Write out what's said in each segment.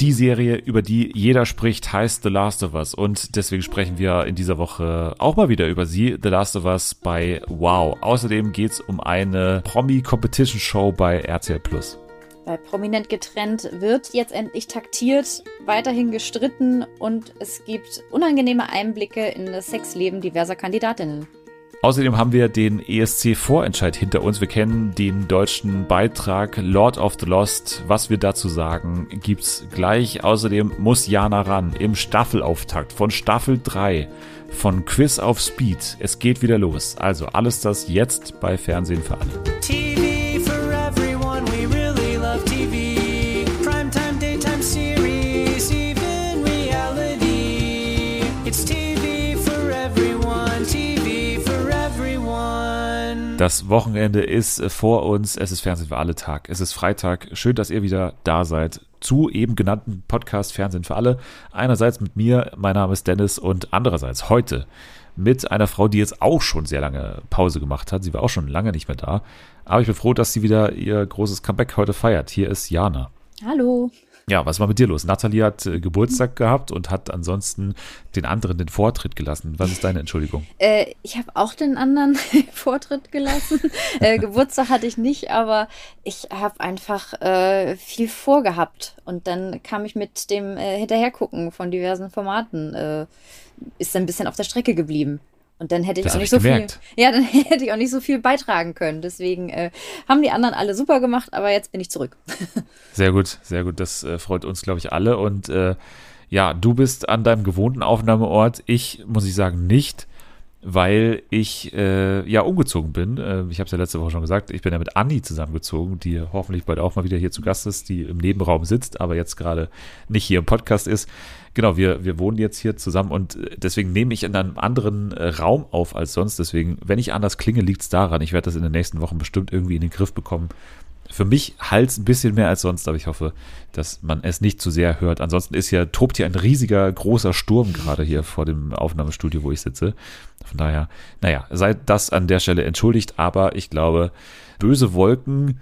Die Serie, über die jeder spricht, heißt The Last of Us und deswegen sprechen wir in dieser Woche auch mal wieder über sie, The Last of Us bei Wow. Außerdem geht's um eine Promi-Competition-Show bei RTL Plus. Bei Prominent getrennt wird jetzt endlich taktiert, weiterhin gestritten und es gibt unangenehme Einblicke in das Sexleben diverser Kandidatinnen. Außerdem haben wir den ESC-Vorentscheid hinter uns. Wir kennen den deutschen Beitrag Lord of the Lost. Was wir dazu sagen, gibt's gleich. Außerdem muss Jana ran im Staffelauftakt von Staffel 3 von Quiz auf Speed. Es geht wieder los. Also alles das jetzt bei Fernsehen für alle. Das Wochenende ist vor uns. Es ist Fernsehen für alle Tag. Es ist Freitag. Schön, dass ihr wieder da seid zu eben genannten Podcast Fernsehen für alle. Einerseits mit mir, mein Name ist Dennis und andererseits heute mit einer Frau, die jetzt auch schon sehr lange Pause gemacht hat. Sie war auch schon lange nicht mehr da. Aber ich bin froh, dass sie wieder ihr großes Comeback heute feiert. Hier ist Jana. Hallo. Ja, was war mit dir los? Nathalie hat äh, Geburtstag gehabt und hat ansonsten den anderen den Vortritt gelassen. Was ist deine Entschuldigung? Äh, ich habe auch den anderen Vortritt gelassen. äh, Geburtstag hatte ich nicht, aber ich habe einfach äh, viel vorgehabt. Und dann kam ich mit dem äh, Hinterhergucken von diversen Formaten, äh, ist ein bisschen auf der Strecke geblieben. Und dann hätte ich das auch nicht ich so gemerkt. viel. Ja, dann hätte ich auch nicht so viel beitragen können. Deswegen äh, haben die anderen alle super gemacht, aber jetzt bin ich zurück. sehr gut, sehr gut. Das äh, freut uns, glaube ich, alle. Und äh, ja, du bist an deinem gewohnten Aufnahmeort. Ich muss ich sagen nicht, weil ich äh, ja umgezogen bin. Äh, ich habe es ja letzte Woche schon gesagt. Ich bin ja mit Anni zusammengezogen, die hoffentlich bald auch mal wieder hier zu Gast ist, die im Nebenraum sitzt, aber jetzt gerade nicht hier im Podcast ist genau, wir, wir wohnen jetzt hier zusammen und äh, deswegen nehme ich in einem anderen äh, Raum auf als sonst. Deswegen, wenn ich anders klinge, liegt es daran. Ich werde das in den nächsten Wochen bestimmt irgendwie in den Griff bekommen. Für mich halt ein bisschen mehr als sonst, aber ich hoffe, dass man es nicht zu sehr hört. Ansonsten ist ja, tobt hier ein riesiger, großer Sturm gerade hier vor dem Aufnahmestudio, wo ich sitze. Von daher, naja, seid das an der Stelle entschuldigt, aber ich glaube, böse Wolken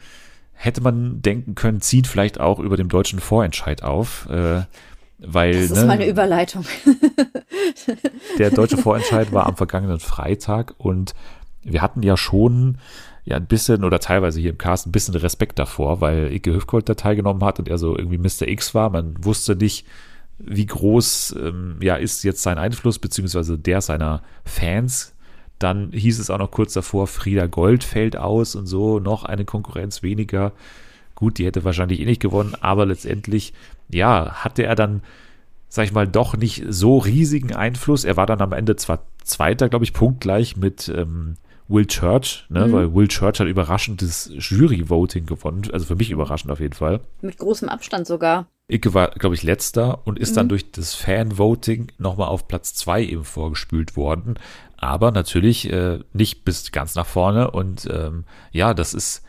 hätte man denken können, zieht vielleicht auch über dem deutschen Vorentscheid auf. Äh, weil, das ist ne, meine Überleitung. der deutsche Vorentscheid war am vergangenen Freitag und wir hatten ja schon ja ein bisschen oder teilweise hier im Cast ein bisschen Respekt davor, weil Ike Hüfgold da teilgenommen hat und er so irgendwie Mr. X war. Man wusste nicht, wie groß ähm, ja ist jetzt sein Einfluss beziehungsweise der seiner Fans. Dann hieß es auch noch kurz davor, Frieda Gold fällt aus und so, noch eine Konkurrenz weniger. Gut, die hätte wahrscheinlich eh nicht gewonnen, aber letztendlich ja, hatte er dann, sag ich mal, doch nicht so riesigen Einfluss. Er war dann am Ende zwar Zweiter, glaube ich, punktgleich mit ähm, Will Church, ne? Mhm. weil Will Church hat überraschend das Jury-Voting gewonnen. Also für mich überraschend auf jeden Fall. Mit großem Abstand sogar. Icke war, glaube ich, letzter und ist mhm. dann durch das Fan-Voting nochmal auf Platz zwei eben vorgespült worden. Aber natürlich äh, nicht bis ganz nach vorne. Und ähm, ja, das ist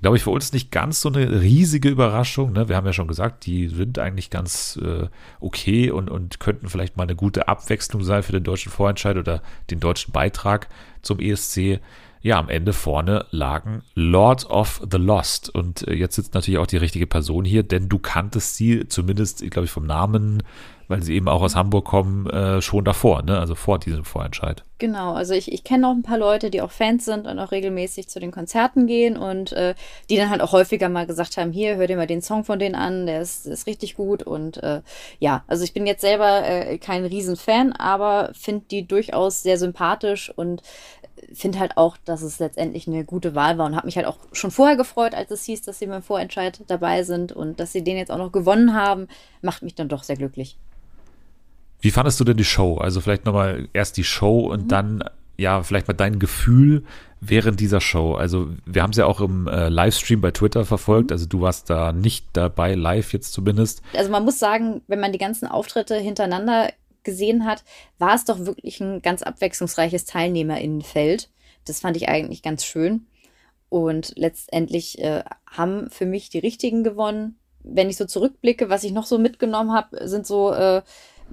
glaube ich, für uns nicht ganz so eine riesige Überraschung. Ne? Wir haben ja schon gesagt, die sind eigentlich ganz äh, okay und, und könnten vielleicht mal eine gute Abwechslung sein für den deutschen Vorentscheid oder den deutschen Beitrag zum ESC. Ja, am Ende vorne lagen Lord of the Lost. Und äh, jetzt sitzt natürlich auch die richtige Person hier, denn du kanntest sie zumindest, glaube ich, vom Namen weil sie eben auch aus Hamburg kommen, äh, schon davor, ne? also vor diesem Vorentscheid. Genau, also ich, ich kenne auch ein paar Leute, die auch Fans sind und auch regelmäßig zu den Konzerten gehen und äh, die dann halt auch häufiger mal gesagt haben, hier, hör dir mal den Song von denen an, der ist, ist richtig gut und äh, ja, also ich bin jetzt selber äh, kein Riesenfan, aber finde die durchaus sehr sympathisch und finde halt auch, dass es letztendlich eine gute Wahl war und habe mich halt auch schon vorher gefreut, als es hieß, dass sie beim Vorentscheid dabei sind und dass sie den jetzt auch noch gewonnen haben, macht mich dann doch sehr glücklich. Wie fandest du denn die Show? Also vielleicht nochmal erst die Show und mhm. dann ja vielleicht mal dein Gefühl während dieser Show. Also wir haben es ja auch im äh, Livestream bei Twitter verfolgt. Mhm. Also du warst da nicht dabei, live jetzt zumindest. Also man muss sagen, wenn man die ganzen Auftritte hintereinander gesehen hat, war es doch wirklich ein ganz abwechslungsreiches Teilnehmerinnenfeld. Das fand ich eigentlich ganz schön. Und letztendlich äh, haben für mich die Richtigen gewonnen. Wenn ich so zurückblicke, was ich noch so mitgenommen habe, sind so äh,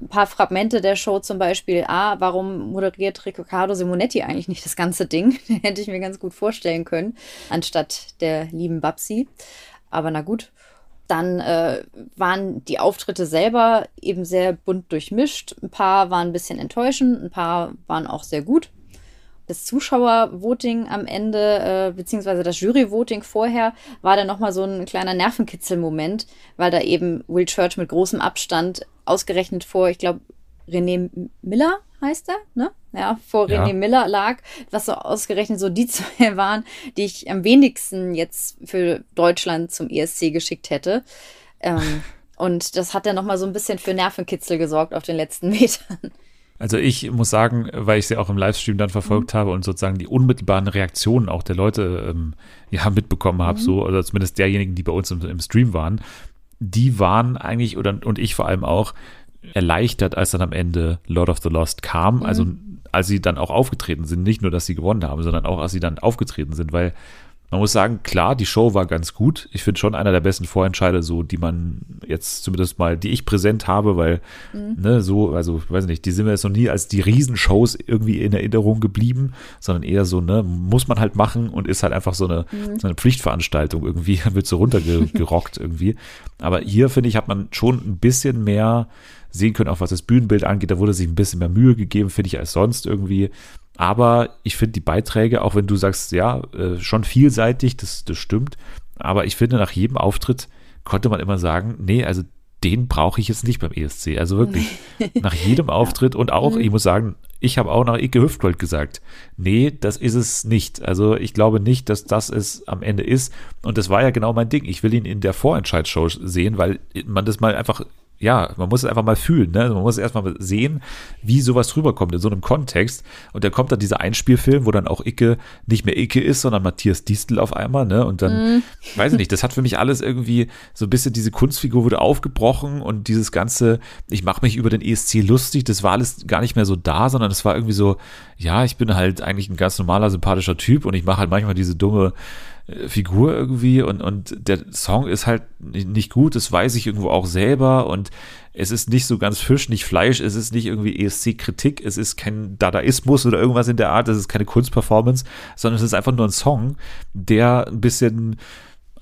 ein paar Fragmente der Show zum Beispiel, ah, warum moderiert Riccardo Simonetti eigentlich nicht das ganze Ding? Hätte ich mir ganz gut vorstellen können, anstatt der lieben Babsi. Aber na gut. Dann äh, waren die Auftritte selber eben sehr bunt durchmischt. Ein paar waren ein bisschen enttäuschend, ein paar waren auch sehr gut. Das Zuschauervoting am Ende, äh, beziehungsweise das Juryvoting vorher, war dann nochmal so ein kleiner Nervenkitzelmoment, weil da eben Will Church mit großem Abstand ausgerechnet vor, ich glaube, René Miller heißt er, ne? Ja, vor ja. René Miller lag, was so ausgerechnet so die zwei waren, die ich am wenigsten jetzt für Deutschland zum ESC geschickt hätte. Ähm, und das hat dann nochmal so ein bisschen für Nervenkitzel gesorgt auf den letzten Metern. Also ich muss sagen, weil ich sie auch im Livestream dann verfolgt mhm. habe und sozusagen die unmittelbaren Reaktionen auch der Leute ähm, ja mitbekommen habe, mhm. so, oder zumindest derjenigen, die bei uns im, im Stream waren, die waren eigentlich, oder und ich vor allem auch, erleichtert, als dann am Ende Lord of the Lost kam. Mhm. Also als sie dann auch aufgetreten sind, nicht nur, dass sie gewonnen haben, sondern auch, als sie dann aufgetreten sind, weil man muss sagen, klar, die Show war ganz gut. Ich finde schon einer der besten Vorentscheide, so die man jetzt zumindest mal, die ich präsent habe, weil, mhm. ne, so, also, ich weiß nicht, die sind mir jetzt noch nie als die Riesenshows irgendwie in Erinnerung geblieben, sondern eher so, ne, muss man halt machen und ist halt einfach so eine, mhm. so eine Pflichtveranstaltung irgendwie, wird so runtergerockt irgendwie. Aber hier, finde ich, hat man schon ein bisschen mehr sehen können, auch was das Bühnenbild angeht. Da wurde sich ein bisschen mehr Mühe gegeben, finde ich, als sonst irgendwie. Aber ich finde die Beiträge, auch wenn du sagst, ja, äh, schon vielseitig, das, das stimmt. Aber ich finde, nach jedem Auftritt konnte man immer sagen, nee, also den brauche ich jetzt nicht beim ESC. Also wirklich, nach jedem Auftritt und auch, mhm. ich muss sagen, ich habe auch nach Ike Hüftgold gesagt, nee, das ist es nicht. Also ich glaube nicht, dass das es am Ende ist. Und das war ja genau mein Ding. Ich will ihn in der Vorentscheidsshow sehen, weil man das mal einfach ja, man muss es einfach mal fühlen, ne? Man muss erstmal sehen, wie sowas rüberkommt in so einem Kontext. Und dann kommt dann dieser Einspielfilm, wo dann auch Icke nicht mehr Icke ist, sondern Matthias Distel auf einmal, ne? Und dann, mm. weiß ich nicht, das hat für mich alles irgendwie so ein bisschen diese Kunstfigur wurde aufgebrochen und dieses ganze, ich mache mich über den ESC lustig, das war alles gar nicht mehr so da, sondern es war irgendwie so, ja, ich bin halt eigentlich ein ganz normaler, sympathischer Typ und ich mache halt manchmal diese dumme Figur irgendwie und, und der Song ist halt nicht gut, das weiß ich irgendwo auch selber und es ist nicht so ganz Fisch, nicht Fleisch, es ist nicht irgendwie ESC-Kritik, es ist kein Dadaismus oder irgendwas in der Art, es ist keine Kunstperformance, sondern es ist einfach nur ein Song, der ein bisschen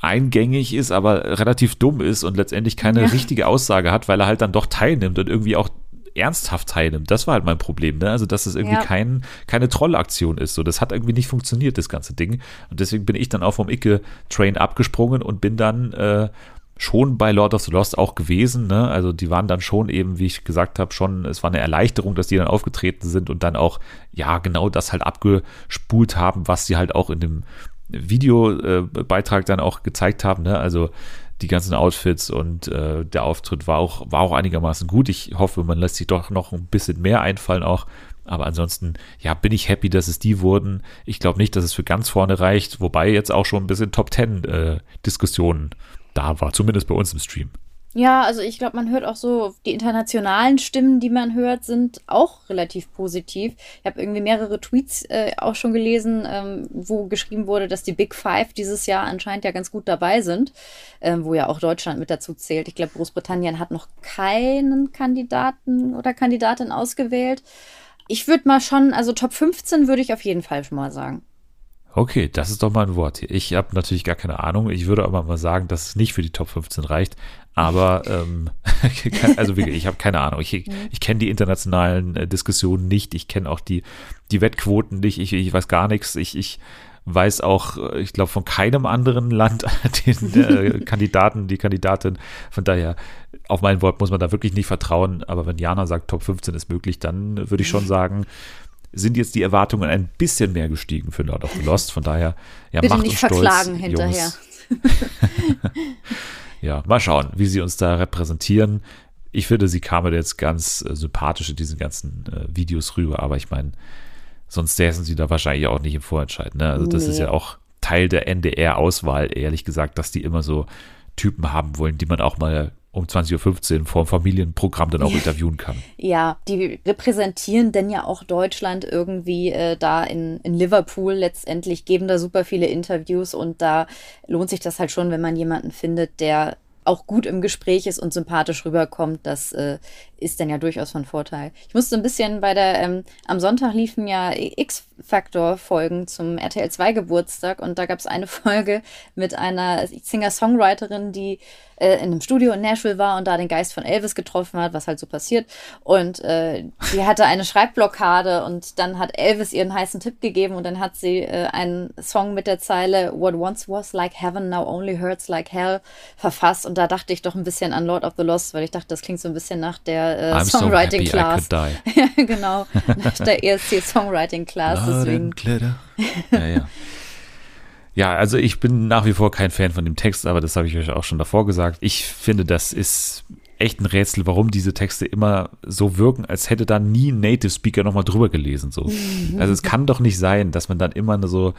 eingängig ist, aber relativ dumm ist und letztendlich keine ja. richtige Aussage hat, weil er halt dann doch teilnimmt und irgendwie auch ernsthaft teilnimmt. Das war halt mein Problem, ne? Also, dass es irgendwie ja. kein, keine Trollaktion ist. So, das hat irgendwie nicht funktioniert, das ganze Ding. Und deswegen bin ich dann auch vom Icke-Train abgesprungen und bin dann äh, schon bei Lord of the Lost auch gewesen. Ne? Also die waren dann schon eben, wie ich gesagt habe, schon, es war eine Erleichterung, dass die dann aufgetreten sind und dann auch, ja, genau das halt abgespult haben, was sie halt auch in dem Videobeitrag äh, dann auch gezeigt haben. Ne? Also die ganzen Outfits und äh, der Auftritt war auch, war auch einigermaßen gut. Ich hoffe, man lässt sich doch noch ein bisschen mehr einfallen auch. Aber ansonsten, ja, bin ich happy, dass es die wurden. Ich glaube nicht, dass es für ganz vorne reicht, wobei jetzt auch schon ein bisschen Top Ten äh, Diskussionen da war, zumindest bei uns im Stream. Ja, also ich glaube, man hört auch so, die internationalen Stimmen, die man hört, sind auch relativ positiv. Ich habe irgendwie mehrere Tweets äh, auch schon gelesen, ähm, wo geschrieben wurde, dass die Big Five dieses Jahr anscheinend ja ganz gut dabei sind, ähm, wo ja auch Deutschland mit dazu zählt. Ich glaube, Großbritannien hat noch keinen Kandidaten oder Kandidatin ausgewählt. Ich würde mal schon, also Top 15 würde ich auf jeden Fall schon mal sagen. Okay, das ist doch mal ein Wort. Ich habe natürlich gar keine Ahnung. Ich würde aber mal sagen, dass es nicht für die Top 15 reicht. Aber ähm, also wirklich, ich habe keine Ahnung. Ich, ich kenne die internationalen äh, Diskussionen nicht. Ich kenne auch die, die Wettquoten nicht. Ich, ich weiß gar nichts. Ich, ich weiß auch, äh, ich glaube, von keinem anderen Land den äh, Kandidaten, die Kandidatin. Von daher, auf mein Wort muss man da wirklich nicht vertrauen. Aber wenn Jana sagt, Top 15 ist möglich, dann würde ich schon sagen, sind jetzt die Erwartungen ein bisschen mehr gestiegen für Lord of the Lost. Von daher, ja, Bitte macht nicht uns verklagen stolz, hinterher. Ja, mal schauen, wie sie uns da repräsentieren. Ich finde, sie kamen jetzt ganz äh, sympathisch in diesen ganzen äh, Videos rüber, aber ich meine, sonst säßen sie da wahrscheinlich auch nicht im Vorentscheid. Ne? Also, das nee. ist ja auch Teil der NDR-Auswahl, ehrlich gesagt, dass die immer so Typen haben wollen, die man auch mal um 20.15 Uhr vor dem Familienprogramm dann auch interviewen kann. Ja, die repräsentieren denn ja auch Deutschland irgendwie äh, da in, in Liverpool letztendlich, geben da super viele Interviews und da lohnt sich das halt schon, wenn man jemanden findet, der auch gut im Gespräch ist und sympathisch rüberkommt, das äh, ist dann ja durchaus von Vorteil. Ich musste ein bisschen bei der, ähm, am Sonntag liefen ja X-Factor-Folgen zum RTL 2 Geburtstag und da gab es eine Folge mit einer Singer-Songwriterin, die äh, in einem Studio in Nashville war und da den Geist von Elvis getroffen hat, was halt so passiert. Und äh, die hatte eine Schreibblockade und dann hat Elvis ihren heißen Tipp gegeben und dann hat sie äh, einen Song mit der Zeile What once was like heaven now only hurts like hell verfasst. Und da dachte ich doch ein bisschen an Lord of the Lost, weil ich dachte, das klingt so ein bisschen nach der äh, Songwriting so Class. ja, genau, nach der ESC Songwriting Class. deswegen. Ja, ja. Ja, also ich bin nach wie vor kein Fan von dem Text, aber das habe ich euch auch schon davor gesagt. Ich finde, das ist echt ein Rätsel, warum diese Texte immer so wirken, als hätte da nie ein Native Speaker nochmal drüber gelesen. So. Also es kann doch nicht sein, dass man dann immer so,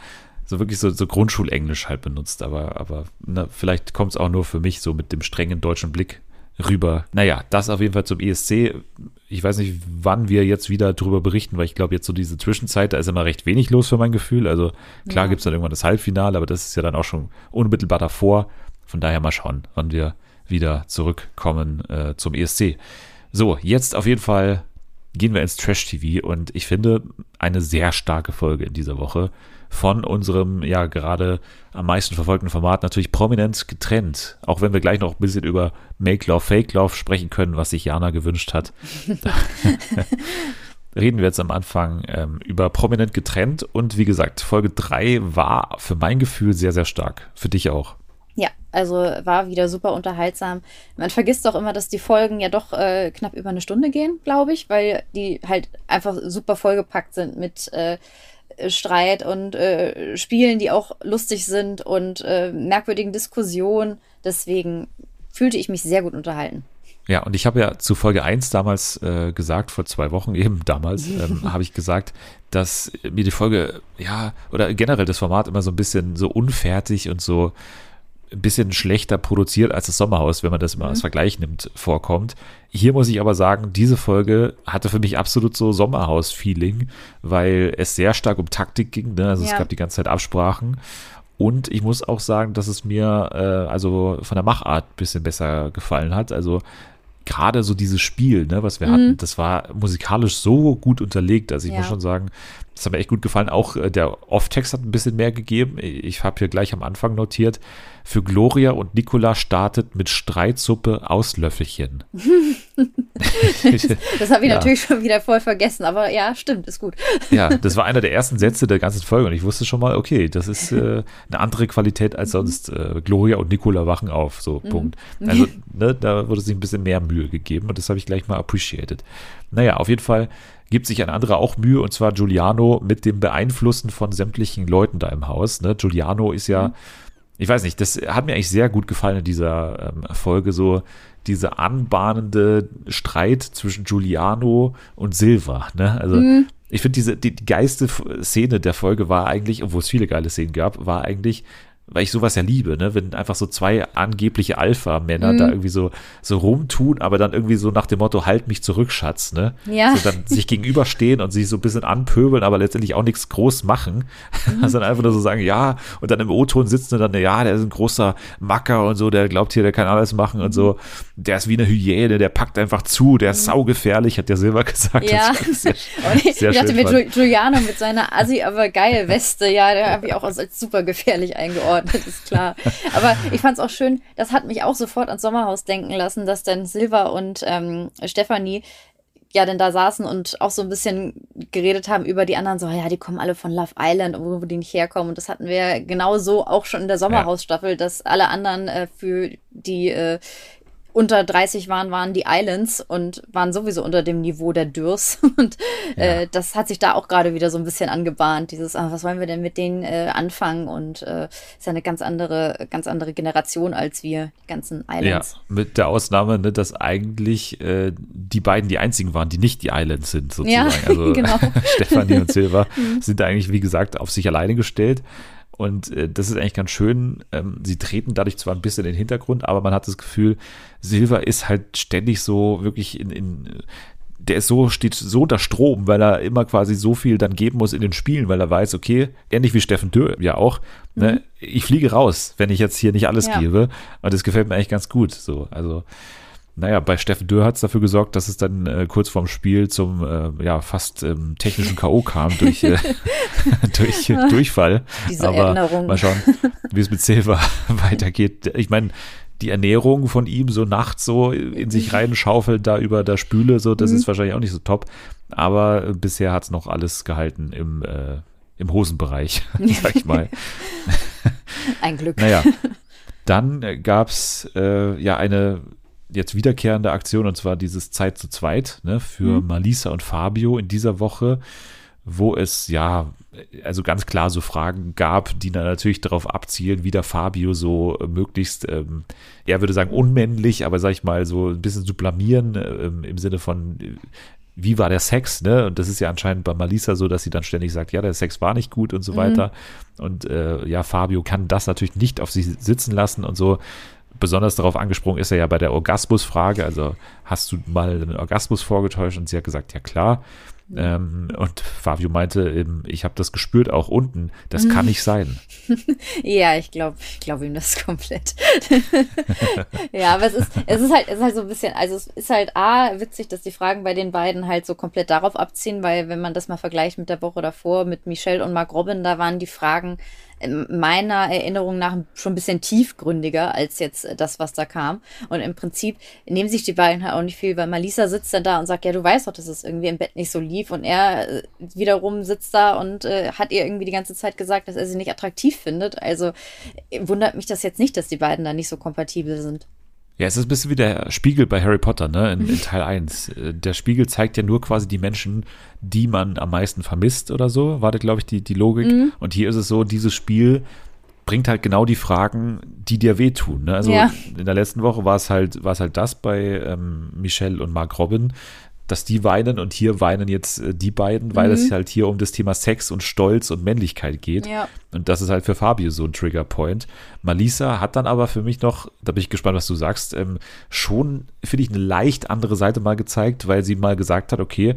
so wirklich so, so Grundschulenglisch halt benutzt. Aber, aber ne, vielleicht kommt es auch nur für mich so mit dem strengen deutschen Blick rüber. Naja, das auf jeden Fall zum ESC. Ich weiß nicht, wann wir jetzt wieder drüber berichten, weil ich glaube, jetzt so diese Zwischenzeit, da ist immer recht wenig los für mein Gefühl. Also klar ja. gibt es dann irgendwann das Halbfinale, aber das ist ja dann auch schon unmittelbar davor. Von daher mal schauen, wann wir wieder zurückkommen äh, zum ESC. So, jetzt auf jeden Fall gehen wir ins Trash-TV und ich finde eine sehr starke Folge in dieser Woche von unserem ja gerade am meisten verfolgten Format natürlich prominent getrennt. Auch wenn wir gleich noch ein bisschen über Make Love, Fake Love sprechen können, was sich Jana gewünscht hat. Reden wir jetzt am Anfang ähm, über prominent getrennt und wie gesagt, Folge 3 war für mein Gefühl sehr, sehr stark. Für dich auch. Ja, also war wieder super unterhaltsam. Man vergisst doch immer, dass die Folgen ja doch äh, knapp über eine Stunde gehen, glaube ich, weil die halt einfach super vollgepackt sind mit äh, Streit und äh, Spielen, die auch lustig sind und äh, merkwürdigen Diskussionen. Deswegen fühlte ich mich sehr gut unterhalten. Ja, und ich habe ja zu Folge 1 damals äh, gesagt, vor zwei Wochen eben damals, ähm, habe ich gesagt, dass mir die Folge, ja, oder generell das Format immer so ein bisschen so unfertig und so ein bisschen schlechter produziert als das Sommerhaus, wenn man das immer mhm. als Vergleich nimmt, vorkommt. Hier muss ich aber sagen, diese Folge hatte für mich absolut so Sommerhaus-Feeling, weil es sehr stark um Taktik ging. Ne? Also ja. es gab die ganze Zeit Absprachen. Und ich muss auch sagen, dass es mir äh, also von der Machart ein bisschen besser gefallen hat. Also gerade so dieses Spiel, ne, was wir mhm. hatten, das war musikalisch so gut unterlegt. Also ich ja. muss schon sagen, das hat mir echt gut gefallen. Auch äh, der Off-Text hat ein bisschen mehr gegeben. Ich habe hier gleich am Anfang notiert, für Gloria und Nicola startet mit Streitsuppe Auslöffelchen. das habe ich ja. natürlich schon wieder voll vergessen, aber ja, stimmt, ist gut. ja, das war einer der ersten Sätze der ganzen Folge und ich wusste schon mal, okay, das ist äh, eine andere Qualität als sonst. Äh, Gloria und Nicola wachen auf, so, mhm. Punkt. Also, ne, da wurde sich ein bisschen mehr Mühe gegeben und das habe ich gleich mal appreciated. Naja, auf jeden Fall gibt sich ein anderer auch Mühe, und zwar Giuliano mit dem Beeinflussen von sämtlichen Leuten da im Haus. Ne? Giuliano ist ja, mhm. ich weiß nicht, das hat mir eigentlich sehr gut gefallen in dieser ähm, Folge, so diese anbahnende Streit zwischen Giuliano und Silva. Ne? Also mhm. ich finde, diese die, die geilste Szene der Folge war eigentlich, obwohl es viele geile Szenen gab, war eigentlich, weil ich sowas ja liebe, ne? Wenn einfach so zwei angebliche Alpha-Männer mhm. da irgendwie so, so rumtun, aber dann irgendwie so nach dem Motto, halt mich zurück, Schatz, ne? Ja. So dann sich gegenüberstehen und sich so ein bisschen anpöbeln, aber letztendlich auch nichts groß machen. Mhm. Also dann einfach nur so sagen, ja, und dann im O-Ton sitzen und dann, ja, der ist ein großer Macker und so, der glaubt hier, der kann alles machen mhm. und so. Der ist wie eine Hyäne, der packt einfach zu, der ist mhm. saugefährlich, hat der Silber gesagt. Ja. Sehr, und ich, sehr ich dachte mit Giuliano mit seiner Assi, aber geil Weste, ja, der habe ich auch als super gefährlich eingeordnet eingeordnet, ist klar. Aber ich fand es auch schön, das hat mich auch sofort ans Sommerhaus denken lassen, dass dann Silva und ähm, Stefanie ja denn da saßen und auch so ein bisschen geredet haben über die anderen, so, ja, die kommen alle von Love Island, wo die nicht herkommen. Und das hatten wir genau so auch schon in der Sommerhausstaffel, dass alle anderen äh, für die äh, unter 30 waren, waren die Islands und waren sowieso unter dem Niveau der Dürs. Und ja. äh, das hat sich da auch gerade wieder so ein bisschen angebahnt. Dieses, ah, was wollen wir denn mit denen äh, anfangen? Und äh, ist ja eine ganz andere, ganz andere Generation als wir, die ganzen Islands. Ja, mit der Ausnahme, ne, dass eigentlich äh, die beiden die einzigen waren, die nicht die Islands sind, sozusagen. Ja, also genau. Stefanie und Silva mhm. sind eigentlich, wie gesagt, auf sich alleine gestellt. Und äh, das ist eigentlich ganz schön. Ähm, sie treten dadurch zwar ein bisschen in den Hintergrund, aber man hat das Gefühl, Silva ist halt ständig so wirklich in, in der ist so, steht so unter Strom, weil er immer quasi so viel dann geben muss in den Spielen, weil er weiß, okay, ähnlich wie Steffen Dürr ja auch, ne, mhm. ne, ich fliege raus, wenn ich jetzt hier nicht alles ja. gebe. Und das gefällt mir eigentlich ganz gut. So, also naja, bei Steffen Dürr hat es dafür gesorgt, dass es dann äh, kurz vorm Spiel zum äh, ja fast ähm, technischen K.O. kam durch, äh, durch äh, Durchfall. Diese Aber Erinnerung. mal schauen, wie es mit Silva weitergeht. Ich meine, die Ernährung von ihm so nachts so in sich reinschaufelt, da über der Spüle, so, das mhm. ist wahrscheinlich auch nicht so top. Aber bisher hat es noch alles gehalten im, äh, im Hosenbereich, sag ich mal. Ein Glück. Naja. Dann gab es äh, ja eine jetzt wiederkehrende Aktion und zwar dieses Zeit zu zweit ne, für mhm. Malisa und Fabio in dieser Woche, wo es ja also ganz klar so Fragen gab, die dann natürlich darauf abzielen, wie der Fabio so möglichst, ähm, er würde sagen unmännlich, aber sag ich mal so ein bisschen zu blamieren ähm, im Sinne von wie war der Sex, ne? Und das ist ja anscheinend bei Malisa so, dass sie dann ständig sagt, ja, der Sex war nicht gut und so mhm. weiter. Und äh, ja, Fabio kann das natürlich nicht auf sich sitzen lassen und so besonders darauf angesprungen ist er ja bei der Orgasmusfrage. Also hast du mal einen Orgasmus vorgetäuscht? Und sie hat gesagt, ja klar. Ähm, und Fabio meinte, eben, ich habe das gespürt, auch unten. Das kann nicht sein. ja, ich glaube, ich glaube ihm das komplett. ja, aber es ist, es ist halt, es ist halt so ein bisschen, also es ist halt A, witzig, dass die Fragen bei den beiden halt so komplett darauf abziehen, weil wenn man das mal vergleicht mit der Woche davor, mit Michelle und Mark Robin, da waren die Fragen meiner Erinnerung nach schon ein bisschen tiefgründiger als jetzt das, was da kam. Und im Prinzip nehmen sich die beiden halt auch nicht viel, weil Malisa sitzt dann da und sagt, ja, du weißt doch, dass es irgendwie im Bett nicht so lief. Und er äh, wiederum sitzt da und äh, hat ihr irgendwie die ganze Zeit gesagt, dass er sie nicht attraktiv findet. Also äh, wundert mich das jetzt nicht, dass die beiden da nicht so kompatibel sind. Ja, es ist ein bisschen wie der Spiegel bei Harry Potter, ne, in, in, Teil 1. Äh, der Spiegel zeigt ja nur quasi die Menschen, die man am meisten vermisst oder so, war da, glaube ich, die, die Logik. Mhm. Und hier ist es so, dieses Spiel bringt halt genau die Fragen, die dir wehtun. Ne? Also ja. in der letzten Woche war es halt, war es halt das bei ähm, Michelle und Mark Robin, dass die weinen und hier weinen jetzt äh, die beiden, weil mhm. es halt hier um das Thema Sex und Stolz und Männlichkeit geht. Ja. Und das ist halt für Fabio so ein Triggerpoint. Malisa hat dann aber für mich noch, da bin ich gespannt, was du sagst, ähm, schon, finde ich, eine leicht andere Seite mal gezeigt, weil sie mal gesagt hat, okay,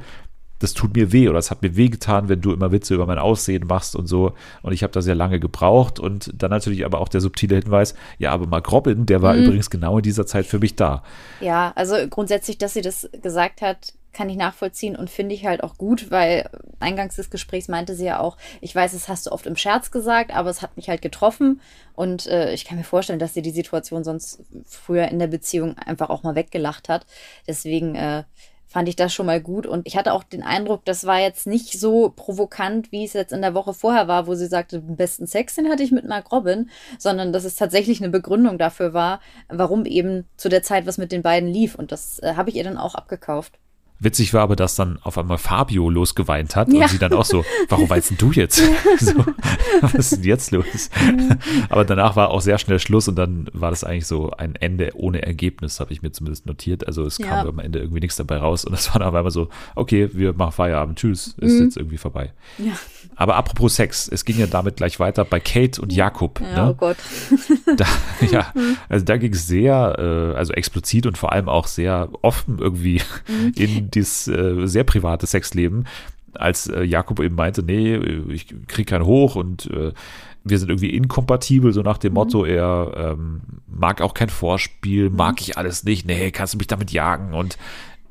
das tut mir weh oder es hat mir weh getan, wenn du immer Witze über mein Aussehen machst und so. Und ich habe da sehr lange gebraucht. Und dann natürlich aber auch der subtile Hinweis, ja, aber Mark Robin, der war mhm. übrigens genau in dieser Zeit für mich da. Ja, also grundsätzlich, dass sie das gesagt hat, kann ich nachvollziehen und finde ich halt auch gut, weil eingangs des Gesprächs meinte sie ja auch, ich weiß, das hast du oft im Scherz gesagt, aber es hat mich halt getroffen und äh, ich kann mir vorstellen, dass sie die Situation sonst früher in der Beziehung einfach auch mal weggelacht hat. Deswegen äh, fand ich das schon mal gut und ich hatte auch den Eindruck, das war jetzt nicht so provokant, wie es jetzt in der Woche vorher war, wo sie sagte, den besten Sex, den hatte ich mit Mark Robin, sondern dass es tatsächlich eine Begründung dafür war, warum eben zu der Zeit was mit den beiden lief und das äh, habe ich ihr dann auch abgekauft. Witzig war aber, dass dann auf einmal Fabio losgeweint hat ja. und sie dann auch so, warum weinst denn du jetzt? so, was ist denn jetzt los? aber danach war auch sehr schnell Schluss und dann war das eigentlich so ein Ende ohne Ergebnis, habe ich mir zumindest notiert. Also es kam ja. am Ende irgendwie nichts dabei raus und es war dann auf einmal so, okay, wir machen Feierabend, tschüss, ist mhm. jetzt irgendwie vorbei. Ja. Aber apropos Sex, es ging ja damit gleich weiter bei Kate und Jakob. Ja, ne? Oh Gott. Da, ja, also da ging es sehr, äh, also explizit und vor allem auch sehr offen irgendwie mhm. in dieses äh, sehr private Sexleben, als äh, Jakob eben meinte, nee, ich krieg keinen hoch und äh, wir sind irgendwie inkompatibel, so nach dem mhm. Motto, er ähm, mag auch kein Vorspiel, mag mhm. ich alles nicht, nee, kannst du mich damit jagen und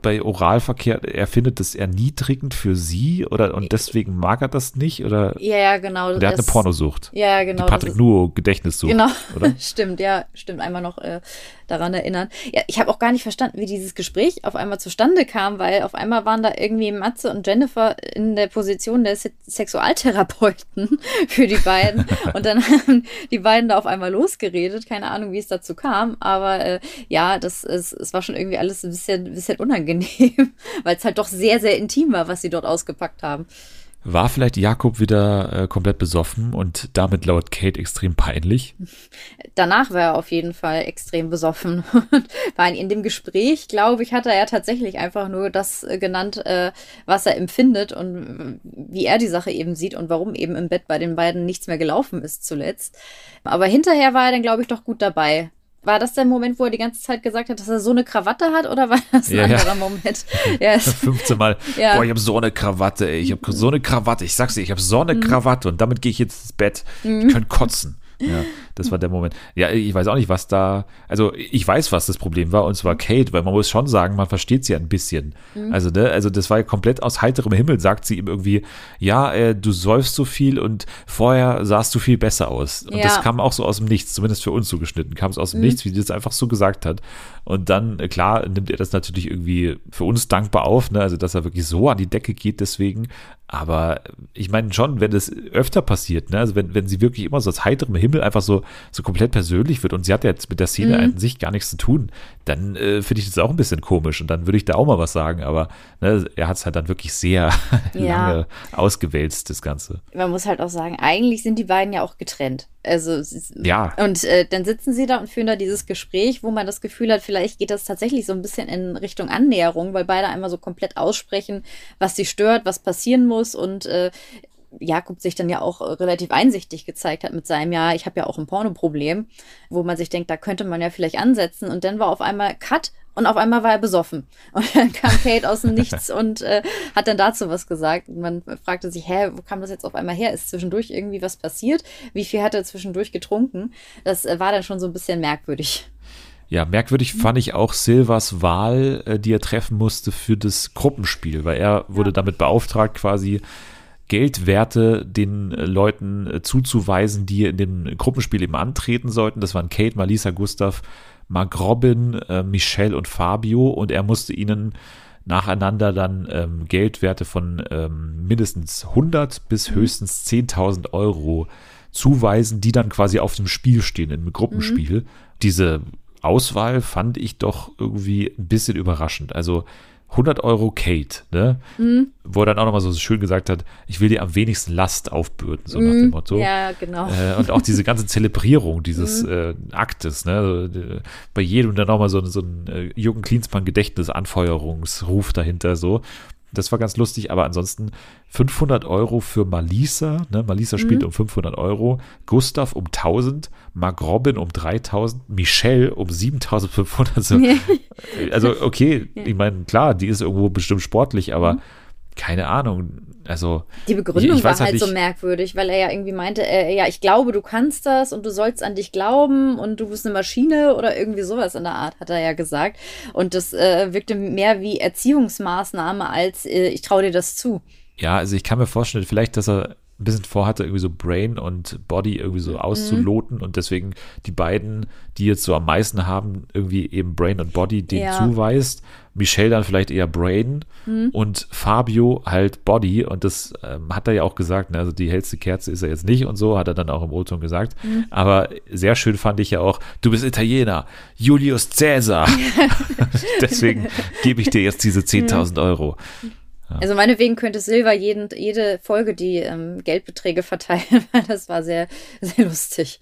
bei Oralverkehr, er findet das erniedrigend für sie oder und deswegen mag er das nicht oder? Ja, ja, genau. Und er hat eine Pornosucht. Ja, genau. Die Patrick Nuo Gedächtnissucht. Genau, oder? stimmt, ja, stimmt. Einmal noch äh, daran erinnern. Ja, ich habe auch gar nicht verstanden, wie dieses Gespräch auf einmal zustande kam, weil auf einmal waren da irgendwie Matze und Jennifer in der Position der Se Sexualtherapeuten für die beiden und dann haben die beiden da auf einmal losgeredet. Keine Ahnung, wie es dazu kam, aber äh, ja, das ist, es war schon irgendwie alles ein bisschen, ein bisschen unangenehm, weil es halt doch sehr, sehr intim war, was sie dort ausgepackt haben. War vielleicht Jakob wieder äh, komplett besoffen und damit laut Kate extrem peinlich? Danach war er auf jeden Fall extrem besoffen. Weil in dem Gespräch, glaube ich, hat er ja tatsächlich einfach nur das äh, genannt, äh, was er empfindet und wie er die Sache eben sieht und warum eben im Bett bei den beiden nichts mehr gelaufen ist zuletzt. Aber hinterher war er dann, glaube ich, doch gut dabei war das der Moment, wo er die ganze Zeit gesagt hat, dass er so eine Krawatte hat oder war das ein Ja, ja. anderer Moment? Ja, es, 15 Mal, Ja. boah, ich habe so eine Krawatte, ey, ich habe so eine Krawatte, ich sag's dir, ich habe so Mhm. eine Krawatte und damit gehe ich jetzt ins Bett. Ich könnte kotzen. Ja, das war der Moment. Ja, ich weiß auch nicht, was da, also ich weiß, was das Problem war, und zwar Mhm. Kate, weil man muss schon sagen, man versteht sie ein bisschen. Also, ne, also das war ja komplett aus heiterem Himmel, sagt sie ihm irgendwie, ja, äh, du säufst so viel und vorher sahst du viel besser aus. Und Ja. Mhm. das kam auch so aus dem Nichts, zumindest für uns zugeschnitten, kam es aus dem Nichts, wie sie das einfach so gesagt hat. Und dann, äh, klar, nimmt er das natürlich irgendwie für uns dankbar auf, ne? also dass er wirklich so an die Decke geht deswegen. Aber ich meine schon, wenn das öfter passiert, ne? also wenn, wenn sie wirklich immer so aus heiterem Himmel einfach so, so komplett persönlich wird und sie hat ja jetzt mit der Szene an sich gar nichts zu tun, dann äh, finde ich das auch ein bisschen komisch und dann würde ich da auch mal was sagen. Aber ne, er hat es halt dann wirklich sehr Ja. lange ausgewälzt, das Ganze. man muss halt auch sagen, eigentlich sind die beiden ja auch getrennt. Also Ja. Und äh, dann sitzen sie da und führen da dieses Gespräch, wo man das Gefühl hat, vielleicht geht das tatsächlich so ein bisschen in Richtung Annäherung, weil beide einmal so komplett aussprechen, was sie stört, was passieren muss und äh, Jakob sich dann ja auch äh, relativ einsichtig gezeigt hat mit seinem, ja, ich habe ja auch ein Pornoproblem, wo man sich denkt, da könnte man ja vielleicht ansetzen. Und dann war auf einmal Cut und auf einmal war er besoffen. Und dann kam Kate aus dem Nichts und äh, hat dann dazu was gesagt. Und man fragte sich, hä, wo kam das jetzt auf einmal her? Ist zwischendurch irgendwie was passiert? Wie viel hat er zwischendurch getrunken? Das äh, war dann schon so ein bisschen merkwürdig. Ja, merkwürdig fand ich auch Silvers Wahl, äh, die er treffen musste für das Gruppenspiel, weil er wurde damit beauftragt, quasi Geldwerte den äh, Leuten äh, zuzuweisen, die in dem Gruppenspiel eben antreten sollten. Das waren Kate, Malisa, Gustav, Mark Robin, äh, Michelle und Fabio und er musste ihnen nacheinander dann ähm, Geldwerte von ähm, mindestens 100 bis höchstens 10.000 Euro zuweisen, die dann quasi auf dem Spiel stehen, im Gruppenspiel. Diese Auswahl fand ich doch irgendwie ein bisschen überraschend. Also 100 Euro Kate, ne? Wo er dann auch nochmal so schön gesagt hat, ich will dir am wenigsten Last aufbürden, so nach dem Motto. Ja, genau. Äh, und auch diese ganze Zelebrierung dieses äh, Aktes, ne? Also, äh, bei jedem dann nochmal so, so ein äh, Jürgen Klinsmann Gedächtnisanfeuerungsruf dahinter so. Das war ganz lustig, aber ansonsten 500 Euro für Malisa, ne? Malisa spielt um 500 Euro, Gustav um 1000, Mark Robin um 3000, Michelle um 7500. So. also okay, ich meine, klar, die ist irgendwo bestimmt sportlich, aber keine Ahnung, also Die Begründung ich weiß war halt halt so merkwürdig, weil er ja irgendwie meinte, äh, ja, ich glaube, du kannst das und du sollst an dich glauben und du bist eine Maschine oder irgendwie sowas in der Art, hat er ja gesagt. Und das äh, wirkte mehr wie Erziehungsmaßnahme als äh, ich traue dir das zu. Ja, also ich kann mir vorstellen, vielleicht, dass er ein bisschen vorhatte, irgendwie so Brain und Body irgendwie Mhm. so auszuloten und deswegen die beiden, die jetzt so am meisten haben, irgendwie eben Brain und Body den Ja. zuweist. Michelle dann vielleicht eher Brain Mhm. und Fabio halt Body und das ähm, hat er ja auch gesagt, ne? also die hellste Kerze ist er jetzt nicht und so, hat er dann auch im O-Ton gesagt. Mhm. Aber sehr schön fand ich ja auch, du bist Italiener, Julius Caesar. deswegen gebe ich dir jetzt diese 10.000 Euro. Also meinetwegen könnte Silva jeden, jede Folge die ähm, Geldbeträge verteilen, weil das war sehr, sehr lustig.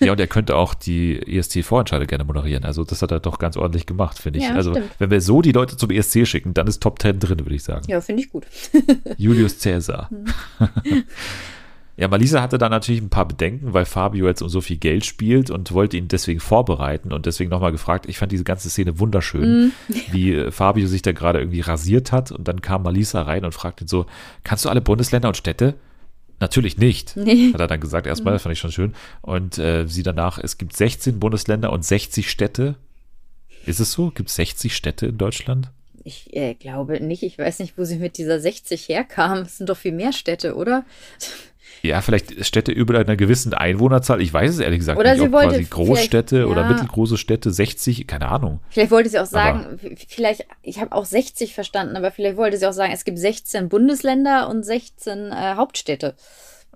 Ja, und er könnte auch die ESC-Vorentscheide gerne moderieren. Also das hat er doch ganz ordentlich gemacht, finde ich. Ja, also stimmt. wenn wir so die Leute zum ESC schicken, dann ist Top 10 drin, würde ich sagen. Ja, finde ich gut. Julius Caesar. ja, Malisa hatte da natürlich ein paar Bedenken, weil Fabio jetzt um so viel Geld spielt und wollte ihn deswegen vorbereiten und deswegen nochmal gefragt. Ich fand diese ganze Szene wunderschön, wie äh, Fabio sich da gerade irgendwie rasiert hat und dann kam Malisa rein und fragte ihn so, kannst du alle Bundesländer und Städte? Natürlich nicht, Nee. hat er dann gesagt erstmal, das fand ich schon schön. Und äh, sie danach, es gibt 16 Bundesländer und 60 Städte. Ist es so? Gibt es 60 Städte in Deutschland? Ich äh, glaube nicht. Ich weiß nicht, wo sie mit dieser 60 herkam. Es sind doch viel mehr Städte, oder? Ja, vielleicht Städte über einer gewissen Einwohnerzahl. Ich weiß es ehrlich gesagt Oder nicht. sie Ob quasi Großstädte oder ja. mittelgroße Städte, 60, keine Ahnung. Vielleicht wollte sie auch Aber- sagen, v- vielleicht, ich habe auch 60 verstanden, aber vielleicht wollte sie auch sagen, es gibt 16 Bundesländer und 16 äh, Hauptstädte.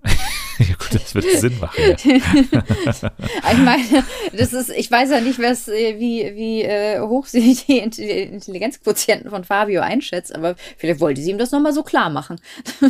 ja, gut, das wird Sinn machen. Ja. Ich meine, das ist, ich weiß ja nicht, was, äh, wie, wie äh, hoch sie die Int- die Intelligenzquotienten von Fabio einschätzt, aber vielleicht wollte sie ihm das nochmal so klar machen.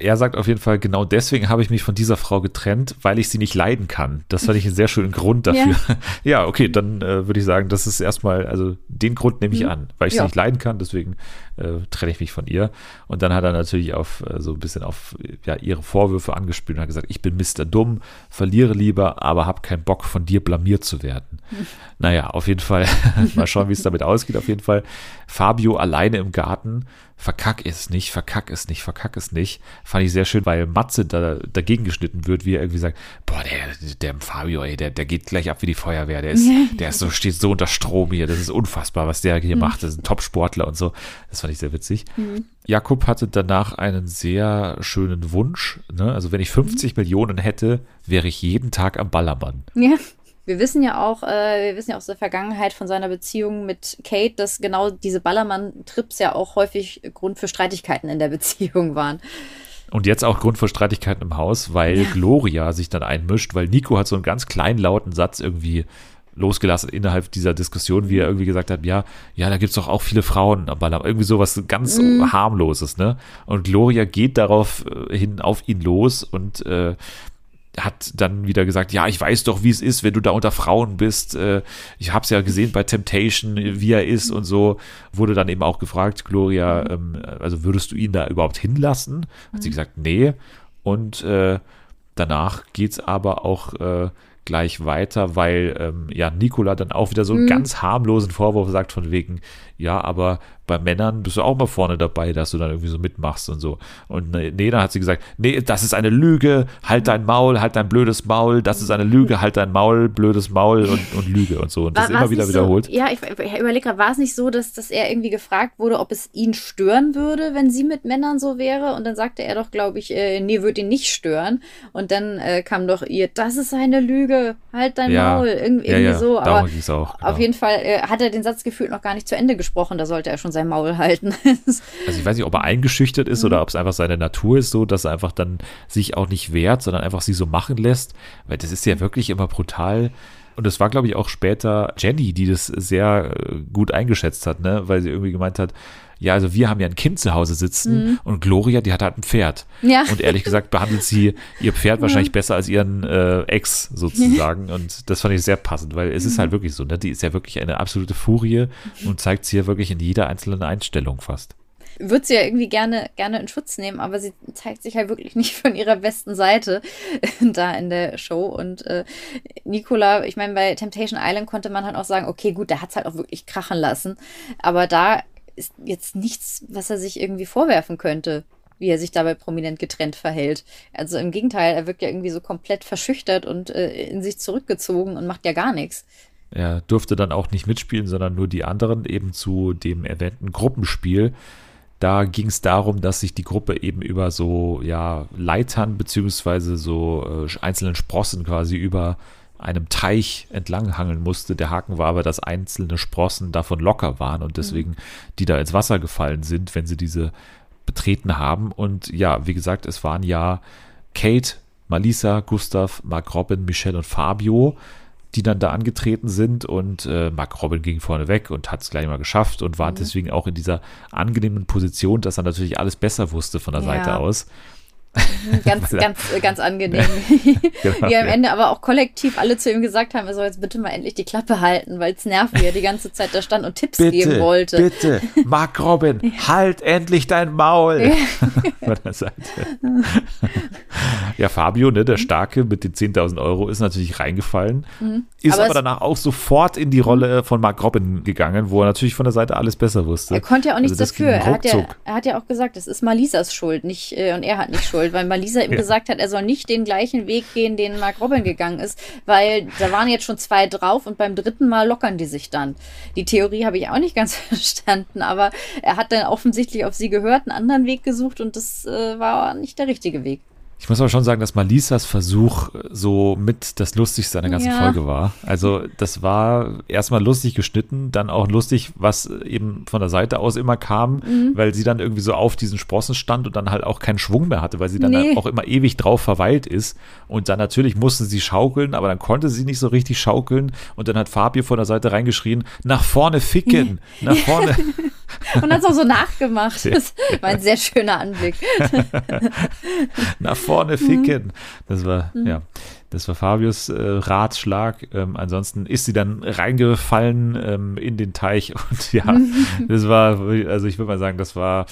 Er sagt auf jeden Fall, genau deswegen habe ich mich von dieser Frau getrennt, weil ich sie nicht leiden kann. Das fand ich einen sehr schönen Grund dafür. Ja, okay, dann äh, würde ich sagen, das ist erstmal, also den Grund nehme ich an, weil ich sie Ja. nicht leiden kann, deswegen äh, trenne ich mich von ihr. Und dann hat er natürlich auf äh, so ein bisschen auf ja, ihre Vorwürfe angespielt und hat gesagt, ich bin Mr. Dumm, verliere lieber, aber habe keinen Bock von dir blamiert zu werden. naja, auf jeden Fall, mal schauen, wie es damit ausgeht. Auf jeden Fall, Fabio alleine im Garten, verkack es nicht, verkack es nicht, verkack es nicht. Fand ich sehr schön, weil Matze da, dagegen geschnitten wird, wie er irgendwie sagt, boah, der, der Fabio, ey, der, der geht gleich ab wie die Feuerwehr, der ist, der ist so, steht so unter Strom hier, das ist unfassbar, was der hier mhm. macht, das ist ein Top-Sportler und so. Das fand ich sehr witzig. Mhm. Jakob hatte danach einen sehr schönen Wunsch, ne? also wenn ich 50 mhm. Millionen hätte, wäre ich jeden Tag am Ballermann. Ja. Wir wissen ja auch, äh, wir wissen ja aus der Vergangenheit von seiner Beziehung mit Kate, dass genau diese Ballermann-Trips ja auch häufig Grund für Streitigkeiten in der Beziehung waren. Und jetzt auch Grund für Streitigkeiten im Haus, weil ja. Gloria sich dann einmischt, weil Nico hat so einen ganz kleinen lauten Satz irgendwie losgelassen innerhalb dieser Diskussion, wie er irgendwie gesagt hat, ja, ja, da gibt es doch auch viele Frauen am Ballermann. Irgendwie sowas ganz mm. harmloses, ne? Und Gloria geht darauf äh, hin auf ihn los und äh, hat dann wieder gesagt, ja, ich weiß doch, wie es ist, wenn du da unter Frauen bist. Äh, ich habe es ja gesehen bei Temptation, wie er ist und so. Wurde dann eben auch gefragt, Gloria, mhm. ähm, also würdest du ihn da überhaupt hinlassen? Hat sie mhm. gesagt, nee. Und äh, danach geht es aber auch äh, gleich weiter, weil ähm, ja Nikola dann auch wieder so einen mhm. ganz harmlosen Vorwurf sagt von wegen, ja, aber bei Männern bist du auch mal vorne dabei, dass du dann irgendwie so mitmachst und so. Und nee, dann hat sie gesagt, nee, das ist eine Lüge, halt dein Maul, halt dein blödes Maul, das ist eine Lüge, halt dein Maul, blödes Maul und, und Lüge und so. Und das war, immer wieder so, wiederholt. Ja, ich, ich überlege gerade, war es nicht so, dass, dass er irgendwie gefragt wurde, ob es ihn stören würde, wenn sie mit Männern so wäre? Und dann sagte er doch, glaube ich, äh, nee, würde ihn nicht stören. Und dann äh, kam doch ihr, das ist eine Lüge, halt dein ja, Maul, irgendwie, ja, ja, so. Aber auch, genau. auf jeden Fall äh, hat er den Satz gefühlt noch gar nicht zu Ende gesprochen, da sollte er schon sein Maul halten. also ich weiß nicht, ob er eingeschüchtert ist mhm. oder ob es einfach seine Natur ist, so dass er einfach dann sich auch nicht wehrt, sondern einfach sie so machen lässt. Weil das ist ja wirklich immer brutal. Und es war, glaube ich, auch später Jenny, die das sehr äh, gut eingeschätzt hat, ne? weil sie irgendwie gemeint hat, ja, also wir haben ja ein Kind zu Hause sitzen mhm. und Gloria, die hat halt ein Pferd. Ja. Und ehrlich gesagt behandelt sie ihr Pferd wahrscheinlich besser als ihren äh, Ex sozusagen. Und das fand ich sehr passend, weil es ist halt mhm. wirklich so, ne? Die ist ja wirklich eine absolute Furie und zeigt sie ja wirklich in jeder einzelnen Einstellung fast würde sie ja irgendwie gerne, gerne in Schutz nehmen, aber sie zeigt sich halt wirklich nicht von ihrer besten Seite da in der Show. Und äh, Nicola, ich meine, bei Temptation Island konnte man halt auch sagen, okay, gut, der hat es halt auch wirklich krachen lassen. Aber da ist jetzt nichts, was er sich irgendwie vorwerfen könnte, wie er sich dabei prominent getrennt verhält. Also im Gegenteil, er wirkt ja irgendwie so komplett verschüchtert und äh, in sich zurückgezogen und macht ja gar nichts. Er durfte dann auch nicht mitspielen, sondern nur die anderen eben zu dem erwähnten Gruppenspiel. Da ging es darum, dass sich die Gruppe eben über so ja, Leitern beziehungsweise so äh, einzelnen Sprossen quasi über einem Teich entlang hangeln musste. Der Haken war aber, dass einzelne Sprossen davon locker waren und deswegen die da ins Wasser gefallen sind, wenn sie diese betreten haben. Und ja, wie gesagt, es waren ja Kate, Malisa, Gustav, Mark Robin, Michelle und Fabio, die dann da angetreten sind und äh, Mark Robin ging vorne weg und hat es gleich mal geschafft und war mhm. deswegen auch in dieser angenehmen Position, dass er natürlich alles besser wusste von der ja. Seite aus. Mhm, ganz, ganz, ganz angenehm. genau, Wie am Ende aber auch kollektiv alle zu ihm gesagt haben, er soll jetzt bitte mal endlich die Klappe halten, weil es nervt, wie er die ganze Zeit da stand und Tipps bitte, geben wollte. Bitte, Mark Robin, ja. halt endlich dein Maul. ja, Fabio, ne, der Starke mit den 10.000 Euro, ist natürlich reingefallen, mhm. ist aber, aber danach auch sofort in die Rolle von Mark Robin gegangen, wo er natürlich von der Seite alles besser wusste. Er konnte ja auch nichts also dafür. Er hat ja, er hat ja auch gesagt, es ist Malisas Schuld, nicht, äh, und er hat nicht Schuld schuld, weil Malisa ihm ja. gesagt hat, er soll nicht den gleichen Weg gehen, den Mark Robin gegangen ist, weil da waren jetzt schon zwei drauf und beim dritten Mal lockern die sich dann. Die Theorie habe ich auch nicht ganz verstanden, aber er hat dann offensichtlich auf sie gehört, einen anderen Weg gesucht und das äh, war nicht der richtige Weg. Ich muss aber schon sagen, dass Malisas Versuch so mit das Lustigste einer ganzen ja. Folge war. Also das war erstmal lustig geschnitten, dann auch lustig, was eben von der Seite aus immer kam, mhm. weil sie dann irgendwie so auf diesen Sprossen stand und dann halt auch keinen Schwung mehr hatte, weil sie dann nee. auch immer ewig drauf verweilt ist. Und dann natürlich musste sie schaukeln, aber dann konnte sie nicht so richtig schaukeln. Und dann hat Fabio von der Seite reingeschrien, nach vorne ficken, nach vorne. und hat es auch so nachgemacht. Das war ein sehr schöner Anblick. nach vorne mhm. ficken. Das war, mhm. ja, das war Fabius äh, Ratschlag. Ähm, ansonsten ist sie dann reingefallen ähm, in den Teich und ja, das war, also ich würde mal sagen, das war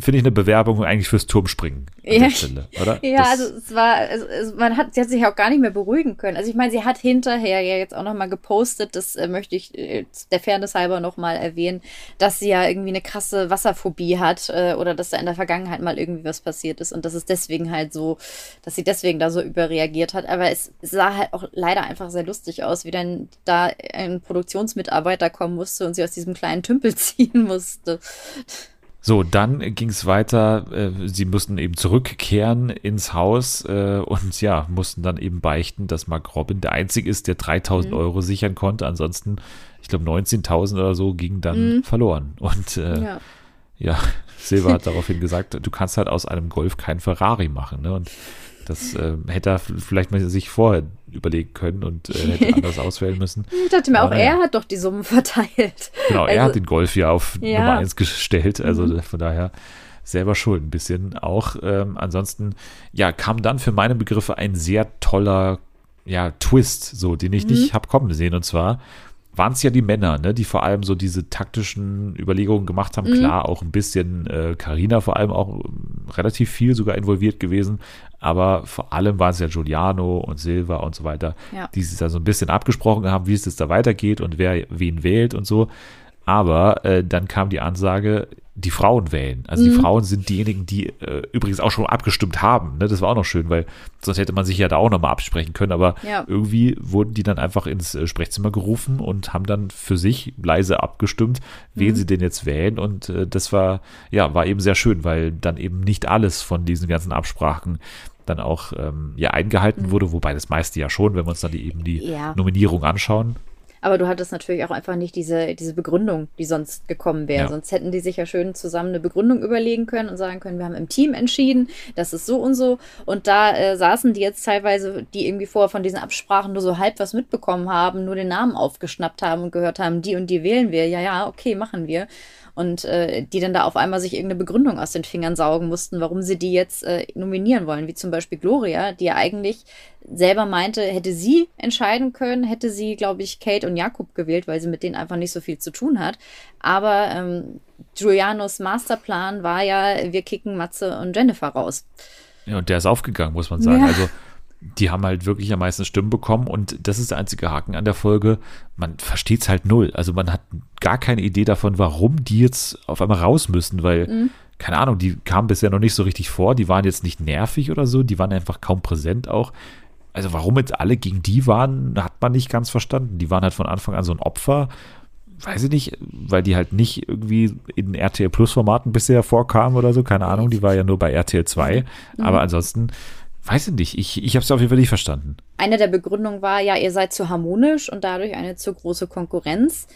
finde ich eine Bewerbung eigentlich fürs Turmspringen an Ja. der Stelle, oder? Ja, Das- also es war, also, man hat, sie hat sich auch gar nicht mehr beruhigen können. Also ich meine, sie hat hinterher ja jetzt auch nochmal gepostet, das äh, möchte ich äh, der Fairness halber nochmal erwähnen, dass sie ja irgendwie eine krasse Wasserphobie hat äh, oder dass da in der Vergangenheit mal irgendwie was passiert ist und dass es deswegen halt so, dass sie deswegen da so überreagiert hat. Aber es sah halt auch leider einfach sehr lustig aus, wie dann da ein Produktionsmitarbeiter kommen musste und sie aus diesem kleinen Tümpel ziehen musste. So, dann ging es weiter. Äh, sie mussten eben zurückkehren ins Haus äh, und ja, mussten dann eben beichten, dass Mark Robin der Einzige ist, der 3000 Euro sichern konnte. Ansonsten, ich glaube, 19.000 oder so gingen dann verloren. Und äh, ja. Ja. Silva hat daraufhin gesagt, du kannst halt aus einem Golf kein Ferrari machen. Ne? Und das äh, hätte er vielleicht mal sich vorher überlegen können und äh, hätte anders auswählen müssen. Ich dachte mir auch, naja. er hat doch die Summen verteilt. Genau, er Also- hat den Golf ja auf Ja. Nummer 1 gestellt, also von daher selber schuld ein bisschen auch. Ähm, ansonsten, ja, kam dann für meine Begriffe ein sehr toller, ja, Twist, so, den ich nicht hab kommen sehen. Und zwar waren es ja die Männer, ne, die vor allem so diese taktischen Überlegungen gemacht haben. Klar, auch ein bisschen äh, Carina vor allem auch ähm, relativ viel sogar involviert gewesen. Aber vor allem waren es ja Giuliano und Silva und so weiter, Ja. die sich da so ein bisschen abgesprochen haben, wie es jetzt da weitergeht und wer wen wählt und so. Aber äh, dann kam die Ansage, die Frauen wählen. Also Mhm. die Frauen sind diejenigen, die äh, übrigens auch schon abgestimmt haben. Ne? Das war auch noch schön, weil sonst hätte man sich ja da auch nochmal absprechen können. Aber Ja. irgendwie wurden die dann einfach ins äh, Sprechzimmer gerufen und haben dann für sich leise abgestimmt, Mhm. wen sie denn jetzt wählen. Und äh, das war, ja, war eben sehr schön, weil dann eben nicht alles von diesen ganzen Absprachen dann auch ähm, ja eingehalten wurde, wobei das meiste ja schon, wenn wir uns dann die, eben die Mhm. Ja. Nominierung anschauen. Aber du hattest natürlich auch einfach nicht diese, diese Begründung, die sonst gekommen wäre. Ja. Sonst hätten die sich ja schön zusammen eine Begründung überlegen können und sagen können, wir haben im Team entschieden, das ist so und so. Und da äh, saßen die jetzt teilweise, die irgendwie vorher von diesen Absprachen nur so halb was mitbekommen haben, nur den Namen aufgeschnappt haben und gehört haben, die und die wählen wir. Ja, ja, okay, machen wir. Und äh, die dann da auf einmal sich irgendeine Begründung aus den Fingern saugen mussten, warum sie die jetzt äh, nominieren wollen. Wie zum Beispiel Gloria, die ja eigentlich selber meinte, hätte sie entscheiden können, hätte sie, glaube ich, Kate und Jakob gewählt, weil sie mit denen einfach nicht so viel zu tun hat. Aber ähm, Giulianos Masterplan war ja, wir kicken Matze und Jennifer raus. Ja, und der ist aufgegangen, muss man sagen. Ja. Also, die haben halt wirklich am meisten Stimmen bekommen und das ist der einzige Haken an der Folge. Man versteht es halt null. Also, man hat gar keine Idee davon, warum die jetzt auf einmal raus müssen, weil, keine Ahnung, die kamen bisher noch nicht so richtig vor. Die waren jetzt nicht nervig oder so, die waren einfach kaum präsent auch. Also, warum jetzt alle gegen die waren, hat man nicht ganz verstanden. Die waren halt von Anfang an so ein Opfer. Weiß ich nicht, weil die halt nicht irgendwie in RTL Plus Formaten bisher vorkamen oder so, keine Ahnung, die war ja nur bei RTL 2. Aber ansonsten, weiß ich nicht, ich, ich habe es auf jeden Fall nicht verstanden. Eine der Begründungen war, ja, ihr seid zu harmonisch und dadurch eine zu große Konkurrenz.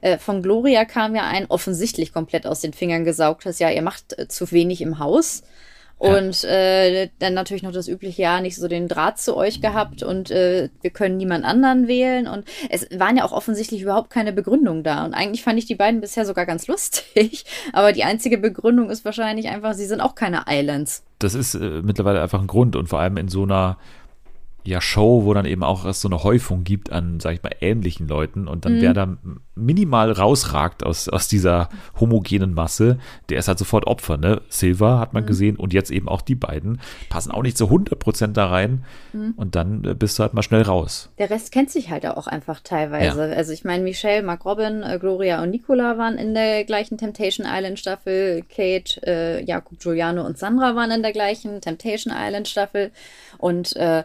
Äh, Von Gloria kam ja ein offensichtlich komplett aus den Fingern gesaugtes, ja, ihr macht äh, zu wenig im Haus. Und äh, dann natürlich noch das übliche Jahr nicht so den Draht zu euch gehabt und äh, wir können niemand anderen wählen. Und es waren ja auch offensichtlich überhaupt keine Begründungen da. Und eigentlich fand ich die beiden bisher sogar ganz lustig. Aber die einzige Begründung ist wahrscheinlich einfach, sie sind auch keine Islands. Das ist äh, mittlerweile einfach ein Grund und vor allem in so einer ja, Show, wo dann eben auch so eine Häufung gibt an, sag ich mal, ähnlichen Leuten und dann wer da minimal rausragt aus, aus dieser homogenen Masse, der ist halt sofort Opfer, ne? Silver hat man gesehen und jetzt eben auch die beiden passen auch nicht zu 100% da rein und dann äh, bist du halt mal schnell raus. Der Rest kennt sich halt auch einfach teilweise. Ja. Also ich meine, Michelle, Mark Robin, äh, Gloria und Nicola waren in der gleichen Temptation Island Staffel. Kate, äh, Jakob, Giuliano und Sandra waren in der gleichen Temptation Island Staffel. Und äh,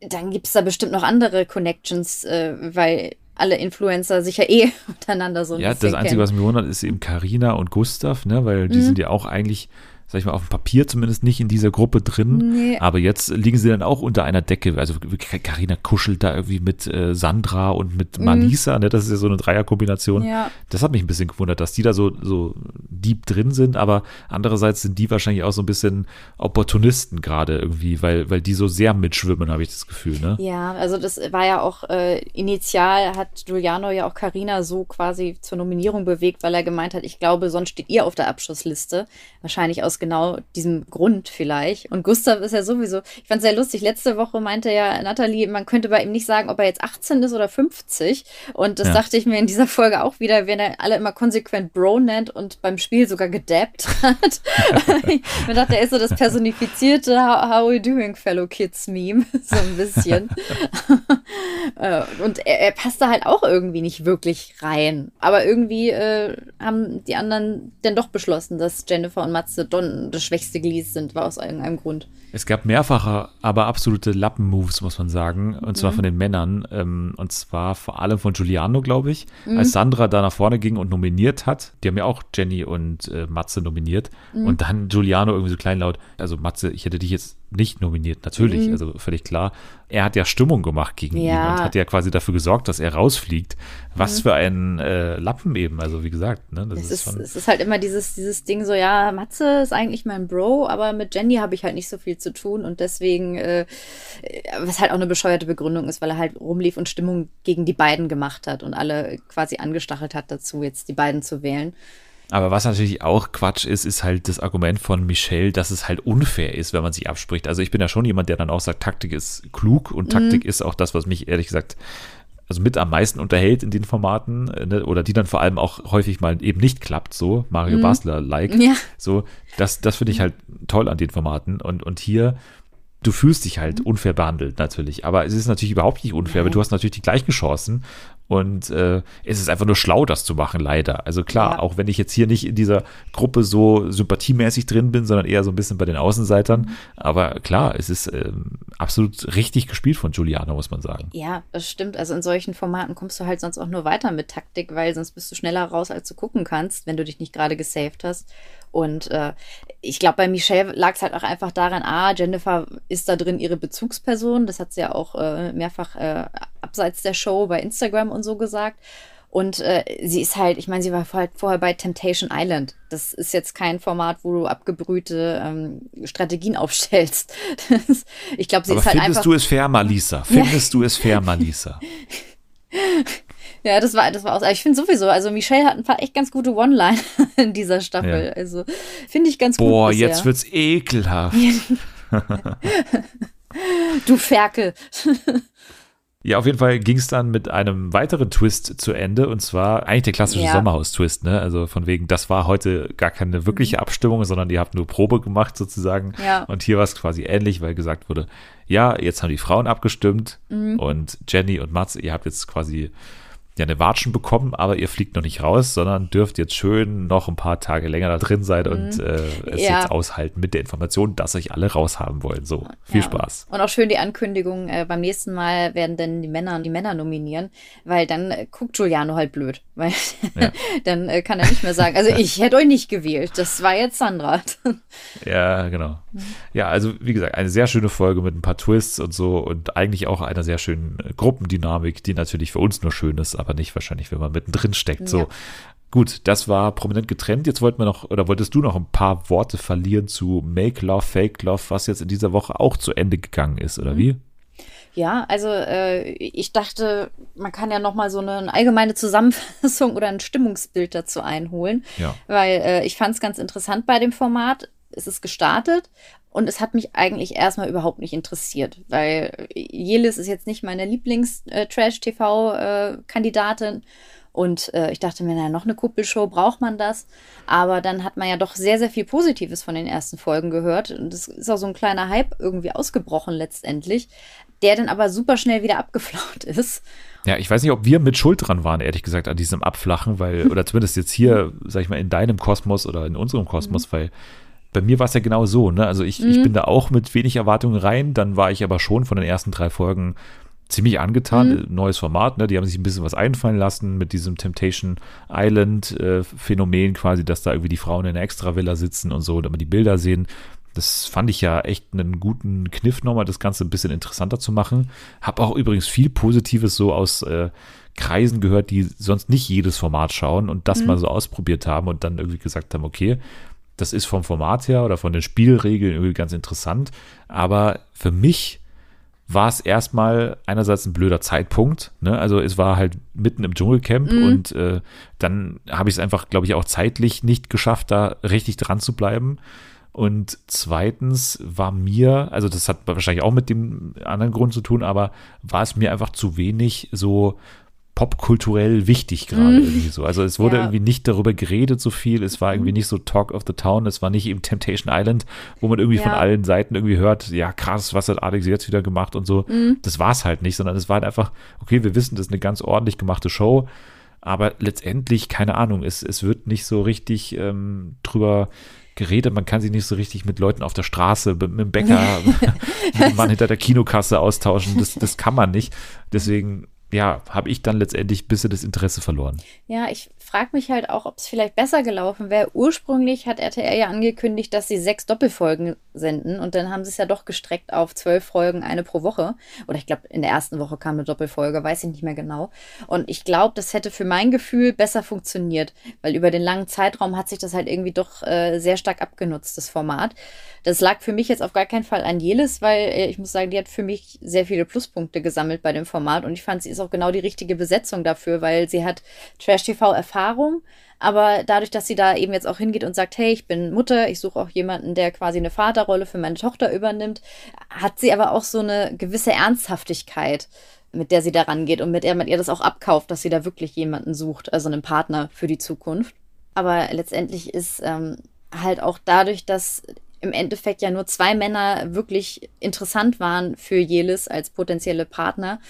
dann gibt's da bestimmt noch andere Connections, äh, weil alle Influencer sich ja eh untereinander so ein Ja, das Einzige, kennen. was mich wundert, ist eben Karina und Gustav, ne? Weil die sind ja auch eigentlich, sag ich mal, auf dem Papier zumindest nicht in dieser Gruppe drin. Nee. Aber jetzt liegen sie dann auch unter einer Decke. Also Karina kuschelt da irgendwie mit äh, Sandra und mit Malisa, ne? Das ist ja so eine Dreierkombination. Ja. Das hat mich ein bisschen gewundert, dass die da so, so deep drin sind, aber andererseits sind die wahrscheinlich auch so ein bisschen Opportunisten gerade irgendwie, weil, weil die so sehr mitschwimmen, habe ich das Gefühl, ne? Ja, also das war ja auch äh, initial hat Giuliano ja auch Carina so quasi zur Nominierung bewegt, weil er gemeint hat, ich glaube, sonst steht ihr auf der Abschussliste. Wahrscheinlich aus genau diesem Grund vielleicht. Und Gustav ist ja sowieso, ich fand es sehr lustig, letzte Woche meinte ja Nathalie, man könnte bei ihm nicht sagen, ob er jetzt 18 ist oder 50. Und das ja. dachte ich mir in dieser Folge auch wieder, wenn er alle immer konsequent Bro nennt und beim Spiel sogar gedappt hat. ich dachte, er ist so das personifizierte How, how are you doing, fellow kids Meme, so ein bisschen. Äh, und er, er passt da halt auch irgendwie nicht wirklich rein. Aber irgendwie äh, haben die anderen dann doch beschlossen, dass Jennifer und Matze Don das schwächste Glied sind, war aus irgendeinem Grund. Es gab mehrfache, aber absolute Lappen-Moves, muss man sagen. Und zwar mhm. von den Männern. Ähm, und zwar vor allem von Giuliano, glaube ich. Mhm. Als Sandra da nach vorne ging und nominiert hat. Die haben ja auch Jenny und äh, Matze nominiert. Mhm. Und dann Giuliano irgendwie so kleinlaut. Also Matze, ich hätte dich jetzt nicht nominiert, natürlich, mhm. also völlig klar. Er hat ja Stimmung gemacht gegen ja. ihn und hat ja quasi dafür gesorgt, dass er rausfliegt. Was mhm. für ein äh, Lappen eben, also wie gesagt. Ne, das es, ist, schon es ist halt immer dieses, dieses Ding so, ja, Matze ist eigentlich mein Bro, aber mit Jenny habe ich halt nicht so viel zu tun und deswegen, äh, was halt auch eine bescheuerte Begründung ist, weil er halt rumlief und Stimmung gegen die beiden gemacht hat und alle quasi angestachelt hat dazu, jetzt die beiden zu wählen. Aber was natürlich auch Quatsch ist, ist halt das Argument von Michelle, dass es halt unfair ist, wenn man sich abspricht. Also ich bin ja schon jemand, der dann auch sagt, Taktik ist klug und Taktik mhm. ist auch das, was mich ehrlich gesagt also mit am meisten unterhält in den Formaten ne, oder die dann vor allem auch häufig mal eben nicht klappt, so Mario mhm. Basler-like. Ja. So, das, das finde ich halt toll an den Formaten. Und, und hier du fühlst dich halt mhm. unfair behandelt natürlich. Aber es ist natürlich überhaupt nicht unfair, weil du hast natürlich die gleichen Chancen und äh, es ist einfach nur schlau, das zu machen, leider. Also klar, ja. auch wenn ich jetzt hier nicht in dieser Gruppe so sympathiemäßig drin bin, sondern eher so ein bisschen bei den Außenseitern. Mhm. Aber klar, es ist ähm, absolut richtig gespielt von Giuliano, muss man sagen. Ja, das stimmt. Also in solchen Formaten kommst du halt sonst auch nur weiter mit Taktik, weil sonst bist du schneller raus, als du gucken kannst, wenn du dich nicht gerade gesaved hast. Und äh, ich glaube, bei Michelle lag es halt auch einfach daran, ah, Jennifer ist da drin ihre Bezugsperson. Das hat sie ja auch äh, mehrfach äh, abseits der Show bei Instagram und so gesagt. Und äh, sie ist halt, ich meine, sie war halt vorher bei Temptation Island. Das ist jetzt kein Format, wo du abgebrühte ähm, Strategien aufstellst. ich glaube, sie Aber ist halt findest einfach. Findest du es fair, Malisa? Findest ja. du es fair, Malisa? Ja, das war, das war aus. Ich finde sowieso, also Michelle hat ein paar echt ganz gute One-Line in dieser Staffel. Ja. Also finde ich ganz Boah, gut. Boah, jetzt wird's ekelhaft. du Ferkel. Ja, auf jeden Fall ging es dann mit einem weiteren Twist zu Ende und zwar eigentlich der klassische ja. Sommerhaus-Twist, ne? Also von wegen, das war heute gar keine wirkliche mhm. Abstimmung, sondern ihr habt nur Probe gemacht sozusagen. Ja. Und hier war es quasi ähnlich, weil gesagt wurde, ja, jetzt haben die Frauen abgestimmt mhm. und Jenny und Mats, ihr habt jetzt quasi ja eine Watschen bekommen, aber ihr fliegt noch nicht raus, sondern dürft jetzt schön noch ein paar Tage länger da drin sein mhm. und äh, es ja. jetzt aushalten mit der Information, dass euch alle raushaben wollen. So, viel ja. Spaß. Und auch schön die Ankündigung, äh, beim nächsten Mal werden dann die Männer die Männer nominieren, weil dann äh, guckt Giuliano halt blöd, weil ja. dann äh, kann er nicht mehr sagen, also ich hätte euch nicht gewählt, das war jetzt Sandra. ja, genau. Mhm. Ja, also wie gesagt, eine sehr schöne Folge mit ein paar Twists und so und eigentlich auch einer sehr schönen äh, Gruppendynamik, die natürlich für uns nur schön ist, aber nicht wahrscheinlich, wenn man mittendrin steckt. So. Gut, das war prominent getrennt. Jetzt wollten wir noch, oder wolltest du noch ein paar Worte verlieren zu Make Love, Fake Love, was jetzt in dieser Woche auch zu Ende gegangen ist, oder mhm. wie? Ja, also äh, ich dachte, man kann ja noch mal so eine allgemeine Zusammenfassung oder ein Stimmungsbild dazu einholen, ja. weil äh, ich fand es ganz interessant bei dem Format. Es ist gestartet und es hat mich eigentlich erstmal überhaupt nicht interessiert, weil Jelis ist jetzt nicht meine Lieblings-Trash-TV-Kandidatin. Und äh, ich dachte mir, naja, noch eine Kuppelshow, braucht man das? Aber dann hat man ja doch sehr, sehr viel Positives von den ersten Folgen gehört. Und es ist auch so ein kleiner Hype irgendwie ausgebrochen letztendlich, der dann aber super schnell wieder abgeflaut ist. Ja, ich weiß nicht, ob wir mit Schuld dran waren, ehrlich gesagt, an diesem Abflachen, weil, oder zumindest jetzt hier, sag ich mal, in deinem Kosmos oder in unserem Kosmos, mhm. weil bei mir war es ja genau so, ne? Also ich, mhm. ich bin da auch mit wenig Erwartungen rein, dann war ich aber schon von den ersten drei Folgen ziemlich angetan. Mhm. Neues Format, ne? Die haben sich ein bisschen was einfallen lassen mit diesem Temptation Island äh, Phänomen quasi, dass da irgendwie die Frauen in einer Extravilla sitzen und so, damit die Bilder sehen. Das fand ich ja echt einen guten Kniff nochmal, das Ganze ein bisschen interessanter zu machen. Hab auch übrigens viel Positives so aus äh, Kreisen gehört, die sonst nicht jedes Format schauen und das mhm. mal so ausprobiert haben und dann irgendwie gesagt haben, okay, das ist vom Format her oder von den Spielregeln irgendwie ganz interessant. Aber für mich war es erstmal einerseits ein blöder Zeitpunkt. Ne? Also es war halt mitten im Dschungelcamp mhm. und äh, dann habe ich es einfach, glaube ich, auch zeitlich nicht geschafft, da richtig dran zu bleiben. Und zweitens war mir, also das hat wahrscheinlich auch mit dem anderen Grund zu tun, aber war es mir einfach zu wenig so popkulturell wichtig gerade mm. irgendwie so. Also es wurde ja. irgendwie nicht darüber geredet so viel, es war irgendwie mhm. nicht so Talk of the Town, es war nicht eben Temptation Island, wo man irgendwie ja. von allen Seiten irgendwie hört, ja krass, was hat Alex jetzt wieder gemacht und so. Mm. Das war es halt nicht, sondern es war halt einfach, okay, wir wissen, das ist eine ganz ordentlich gemachte Show, aber letztendlich, keine Ahnung, es, es wird nicht so richtig ähm, drüber geredet, man kann sich nicht so richtig mit Leuten auf der Straße, mit, mit dem Bäcker, mit dem Mann hinter der Kinokasse austauschen, das, das kann man nicht. Deswegen ja, habe ich dann letztendlich ein bisschen das Interesse verloren. Ja, ich frage mich halt auch, ob es vielleicht besser gelaufen wäre. Ursprünglich hat RTL ja angekündigt, dass sie sechs Doppelfolgen senden und dann haben sie es ja doch gestreckt auf zwölf Folgen, eine pro Woche. Oder ich glaube, in der ersten Woche kam eine Doppelfolge, weiß ich nicht mehr genau. Und ich glaube, das hätte für mein Gefühl besser funktioniert, weil über den langen Zeitraum hat sich das halt irgendwie doch äh, sehr stark abgenutzt, das Format. Das lag für mich jetzt auf gar keinen Fall an Jelis, weil äh, ich muss sagen, die hat für mich sehr viele Pluspunkte gesammelt bei dem Format und ich fand, sie ist auch genau die richtige Besetzung dafür, weil sie hat Trash-TV-Erfahrung, aber dadurch, dass sie da eben jetzt auch hingeht und sagt, hey, ich bin Mutter, ich suche auch jemanden, der quasi eine Vaterrolle für meine Tochter übernimmt, hat sie aber auch so eine gewisse Ernsthaftigkeit mit der sie daran geht und mit der man ihr das auch abkauft, dass sie da wirklich jemanden sucht, also einen Partner für die Zukunft. Aber letztendlich ist ähm, halt auch dadurch, dass im Endeffekt ja nur zwei Männer wirklich interessant waren für Jelis als potenzielle Partner,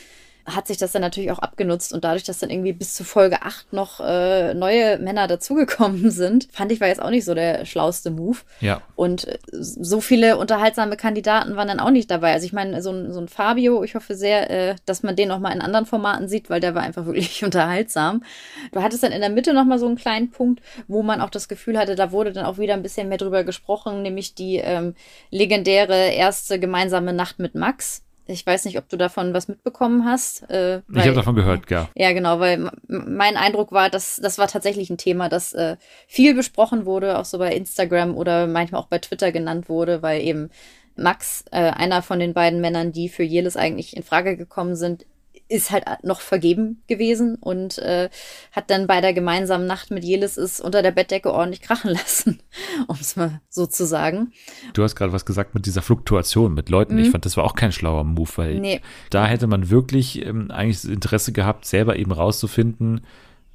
hat sich das dann natürlich auch abgenutzt und dadurch, dass dann irgendwie bis zu Folge 8 noch äh, neue Männer dazugekommen sind, fand ich war jetzt auch nicht so der schlauste Move. Ja. Und äh, so viele unterhaltsame Kandidaten waren dann auch nicht dabei. Also ich meine, so ein, so ein Fabio, ich hoffe sehr, äh, dass man den noch mal in anderen Formaten sieht, weil der war einfach wirklich unterhaltsam. Du hattest dann in der Mitte noch mal so einen kleinen Punkt, wo man auch das Gefühl hatte, da wurde dann auch wieder ein bisschen mehr drüber gesprochen, nämlich die ähm, legendäre erste gemeinsame Nacht mit Max ich weiß nicht, ob du davon was mitbekommen hast. Äh, ich habe davon gehört, ja. Ja, genau, weil mein Eindruck war, dass das war tatsächlich ein Thema, das äh, viel besprochen wurde, auch so bei Instagram oder manchmal auch bei Twitter genannt wurde, weil eben Max, äh, einer von den beiden Männern, die für Jelis eigentlich in Frage gekommen sind, ist halt noch vergeben gewesen und äh, hat dann bei der gemeinsamen Nacht mit Jelis es unter der Bettdecke ordentlich krachen lassen, um es mal so zu sagen. Du hast gerade was gesagt mit dieser Fluktuation mit Leuten. Mhm. Ich fand, das war auch kein schlauer Move, weil nee. da hätte man wirklich ähm, eigentlich das Interesse gehabt, selber eben rauszufinden,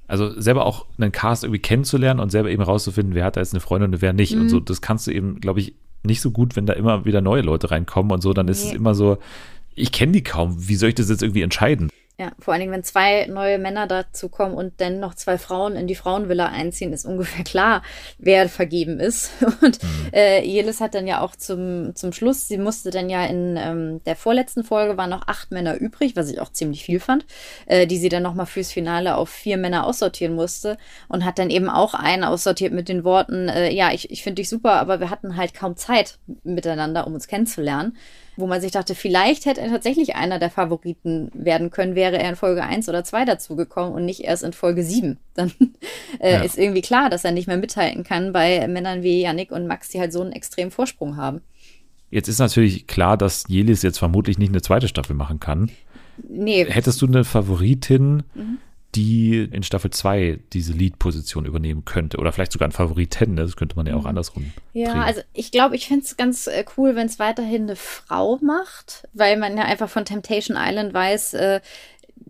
also selber auch einen Cast irgendwie kennenzulernen und selber eben rauszufinden, wer hat da jetzt eine Freundin und wer nicht. Mhm. Und so, das kannst du eben, glaube ich, nicht so gut, wenn da immer wieder neue Leute reinkommen und so, dann ist nee. es immer so, ich kenne die kaum. Wie soll ich das jetzt irgendwie entscheiden? Ja, vor allen Dingen, wenn zwei neue Männer dazu kommen und dann noch zwei Frauen in die Frauenvilla einziehen, ist ungefähr klar, wer vergeben ist. Und mhm. äh, Jelis hat dann ja auch zum, zum Schluss, sie musste dann ja in ähm, der vorletzten Folge waren noch acht Männer übrig, was ich auch ziemlich viel fand, äh, die sie dann nochmal fürs Finale auf vier Männer aussortieren musste und hat dann eben auch einen aussortiert mit den Worten, äh, ja, ich, ich finde dich super, aber wir hatten halt kaum Zeit miteinander, um uns kennenzulernen wo man sich dachte, vielleicht hätte er tatsächlich einer der Favoriten werden können, wäre er in Folge 1 oder 2 dazugekommen und nicht erst in Folge 7. Dann äh, ja. ist irgendwie klar, dass er nicht mehr mithalten kann bei Männern wie Yannick und Max, die halt so einen extremen Vorsprung haben. Jetzt ist natürlich klar, dass Jelis jetzt vermutlich nicht eine zweite Staffel machen kann. Nee. Hättest du eine Favoritin, mhm die in Staffel 2 diese Lead-Position übernehmen könnte. Oder vielleicht sogar ein Favoriten, ne? das könnte man ja auch mhm. andersrum. Ja, drehen. also ich glaube, ich finde es ganz äh, cool, wenn es weiterhin eine Frau macht, weil man ja einfach von Temptation Island weiß, äh,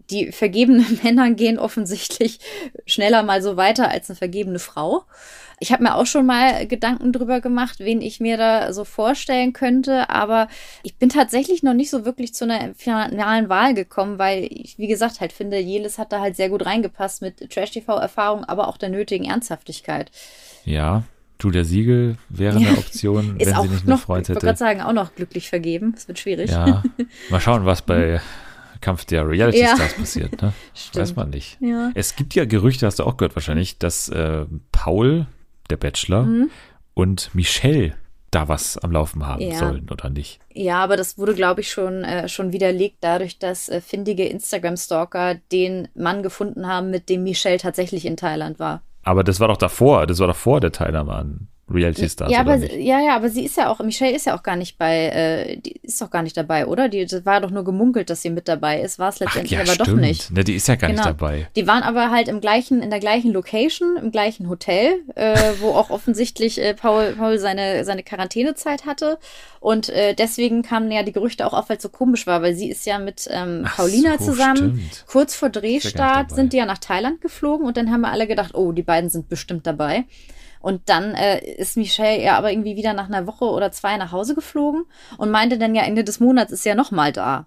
die vergebenen Männer gehen offensichtlich schneller mal so weiter als eine vergebene Frau. Ich habe mir auch schon mal Gedanken drüber gemacht, wen ich mir da so vorstellen könnte, aber ich bin tatsächlich noch nicht so wirklich zu einer finalen Wahl gekommen, weil ich, wie gesagt, halt finde, Jelis hat da halt sehr gut reingepasst mit Trash-TV-Erfahrung, aber auch der nötigen Ernsthaftigkeit. Ja, Julia Siegel wäre eine Option, wenn sie nicht eine Freund hätte. Ich wollte gerade sagen, auch noch glücklich vergeben. Das wird schwierig. Ja, mal schauen, was bei Kampf der Reality Stars ja. passiert. Ne? Weiß man nicht. Ja. Es gibt ja Gerüchte, hast du auch gehört wahrscheinlich, dass äh, Paul, der Bachelor, mhm. und Michelle da was am Laufen haben ja. sollen oder nicht. Ja, aber das wurde, glaube ich, schon, äh, schon widerlegt dadurch, dass äh, findige Instagram-Stalker den Mann gefunden haben, mit dem Michelle tatsächlich in Thailand war. Aber das war doch davor, das war doch vor der Teilnahme an Reality Stars. Ja, aber, ja, ja, aber sie ist ja auch, Michelle ist ja auch gar nicht bei, äh, die ist doch gar nicht dabei, oder? Die das war doch nur gemunkelt, dass sie mit dabei ist, war es letztendlich ja, aber stimmt. doch nicht. Ne, die ist ja gar Genau. nicht dabei. Die waren aber halt im gleichen, in der gleichen Location, im gleichen Hotel, äh, wo auch offensichtlich äh, Paul, Paul seine, seine Quarantänezeit hatte. Und äh, deswegen kamen ja die Gerüchte auch auf, weil es so komisch war, weil sie ist ja mit ähm, Ach Paulina so, zusammen. stimmt. Kurz vor Drehstart sind die ja nach Thailand geflogen und dann haben wir alle gedacht, oh, die beiden sind bestimmt dabei. Und dann äh, ist Michelle ja aber irgendwie wieder nach einer Woche oder zwei nach Hause geflogen und meinte dann ja Ende des Monats ist ja noch mal da.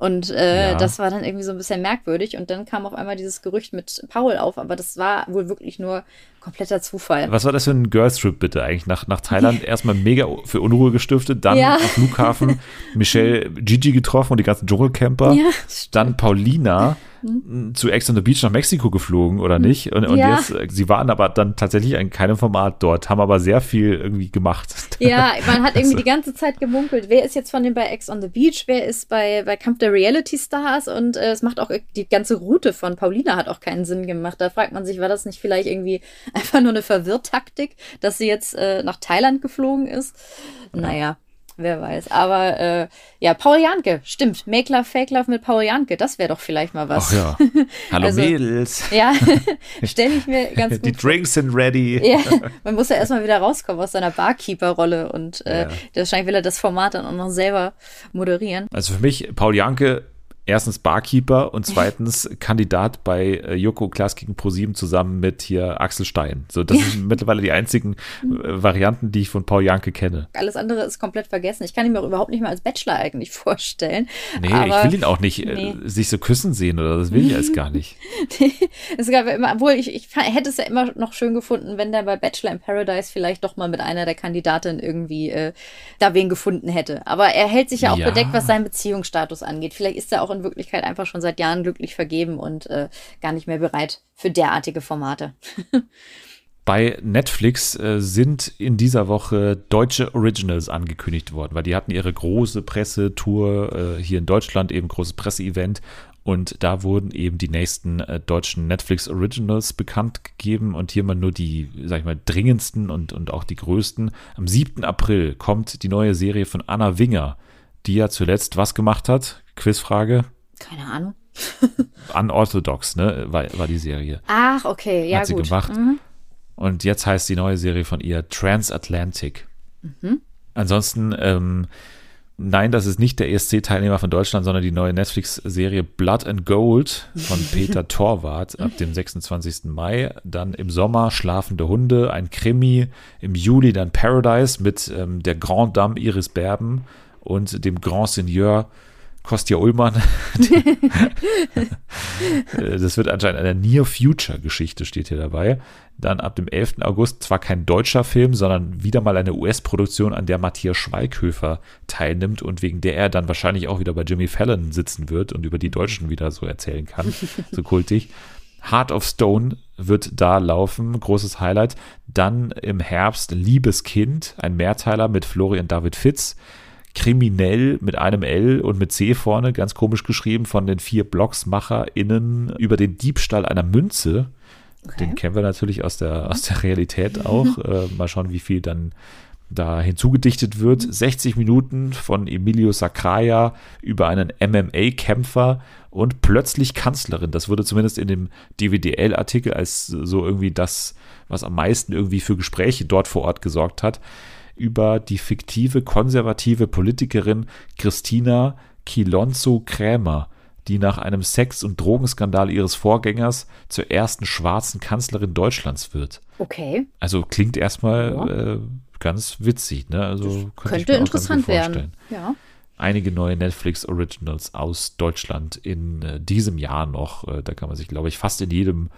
Und äh, Ja. das war dann irgendwie so ein bisschen merkwürdig. Und dann kam auf einmal dieses Gerücht mit Paul auf, aber das war wohl wirklich nur kompletter Zufall. Was war das für ein Girls Trip bitte eigentlich? Nach, nach Thailand erstmal mega für Unruhe gestiftet, dann Ja. am Flughafen Michelle Gigi getroffen und die ganzen Dschungelcamper. Ja, Dann Paulina m, zu Ex on the Beach nach Mexiko geflogen oder nicht? Und, und Hm. Ja. jetzt, äh, sie waren aber dann tatsächlich in keinem Format dort, haben aber sehr viel irgendwie gemacht. Ja, man hat irgendwie die ganze Zeit gemunkelt, wer ist jetzt von den bei Ex on the Beach, wer ist bei, bei Kampf der Reality Stars und äh, es macht auch die ganze Route von Paulina hat auch keinen Sinn gemacht. Da fragt man sich, war das nicht vielleicht irgendwie einfach nur eine Verwirrtaktik, dass sie jetzt äh, nach Thailand geflogen ist? Naja, wer weiß. Aber äh, ja, Paul Janke, stimmt. Make Love, Fake Love mit Paul Janke, das wäre doch vielleicht mal was. Ach ja. Hallo Also- Mädels. Ja, stelle ich mir ganz Die gut Drinks sind ready. ja, man muss ja erstmal wieder rauskommen aus seiner Barkeeper-Rolle und äh, Ja. wahrscheinlich will er das Format dann auch noch selber moderieren. Also für mich, Paul Janke, erstens Barkeeper und zweitens Kandidat bei äh, Joko Klaas gegen ProSieben zusammen mit hier Axel Stein. So, das sind mittlerweile die einzigen äh, Varianten, die ich von Paul Janke kenne. Alles andere ist komplett vergessen. Ich kann ihn mir auch überhaupt nicht mehr als Bachelor eigentlich vorstellen. Nee, Aber ich will ihn auch nicht äh, nee. sich so küssen sehen oder das will ich alles gar nicht. es gab ja immer, obwohl ich, ich hätte es ja immer noch schön gefunden, wenn der bei Bachelor in Paradise vielleicht doch mal mit einer der Kandidatinnen irgendwie äh, da wen gefunden hätte. Aber er hält sich ja auch Ja. bedeckt, was seinen Beziehungsstatus angeht. Vielleicht ist er auch in Wirklichkeit einfach schon seit Jahren glücklich vergeben und äh, gar nicht mehr bereit für derartige Formate. Bei Netflix äh, sind in dieser Woche deutsche Originals angekündigt worden, weil die hatten ihre große Pressetour äh, hier in Deutschland, eben großes Presseevent. Und da wurden eben die nächsten äh, deutschen Netflix Originals bekannt gegeben und hier mal nur die, sag ich mal, dringendsten und, und auch die größten. Am 7. April kommt die neue Serie von Anna Winger, die ja zuletzt was gemacht hat? Quizfrage. Keine Ahnung. Unorthodox, ne? War, war die Serie. Ach, okay, ja Hat sie gut. gemacht. Mhm. Und jetzt heißt die neue Serie von ihr Transatlantic. Mhm. Ansonsten, ähm, nein, das ist nicht der ESC-Teilnehmer von Deutschland, sondern die neue Netflix-Serie Blood and Gold von Peter Torwart ab dem 26. Mai. Dann im Sommer Schlafende Hunde, ein Krimi. Im Juli dann Paradise mit ähm, der Grand Dame Iris Berben und dem Grand Seigneur Kostja Ullmann. Das wird anscheinend eine Near-Future-Geschichte, steht hier dabei. Dann ab dem 11. August zwar kein deutscher Film, sondern wieder mal eine US-Produktion, an der Matthias Schweighöfer teilnimmt und wegen der er dann wahrscheinlich auch wieder bei Jimmy Fallon sitzen wird und über die Deutschen wieder so erzählen kann. so kultig. Heart of Stone wird da laufen, großes Highlight. Dann im Herbst Liebes Kind, ein Mehrteiler mit Florian David Fitz. Kriminell mit einem L und mit C vorne, ganz komisch geschrieben, von den vier BlogsmacherInnen über den Diebstahl einer Münze. Den kennen wir natürlich aus der, aus der Realität auch. äh, mal schauen, wie viel dann da hinzugedichtet wird. 60 Minuten von Emilio Sacraia über einen MMA-Kämpfer und plötzlich Kanzlerin. Das wurde zumindest in dem DWDL-Artikel als so irgendwie das, was am meisten irgendwie für Gespräche dort vor Ort gesorgt hat, über die fiktive konservative Politikerin Christina Kilonzo Krämer, die nach einem Sex- und Drogenskandal ihres Vorgängers zur ersten schwarzen Kanzlerin Deutschlands wird. Okay. Also klingt erstmal Ja. äh, ganz witzig, ne? Also könnte, Könnte interessant werden. Ja. Einige neue Netflix Originals aus Deutschland in äh, diesem Jahr noch. Äh, da kann man sich, glaube ich, fast in jedem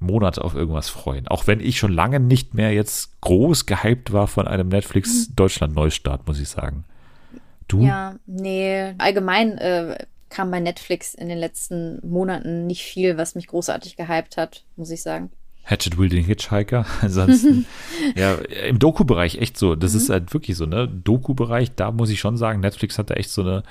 Monat auf irgendwas freuen. Auch wenn ich schon lange nicht mehr jetzt groß gehypt war von einem Netflix Deutschland Neustart, muss ich sagen. Du? Ja, nee. Allgemein äh, kam bei Netflix in den letzten Monaten nicht viel, was mich großartig gehypt hat, muss ich sagen. Hatchet Wielding Hitchhiker. Ansonsten, ja, im Doku-Bereich echt so. Das ist halt wirklich so, ne? Doku-Bereich, da muss ich schon sagen, Netflix hat da echt so eine,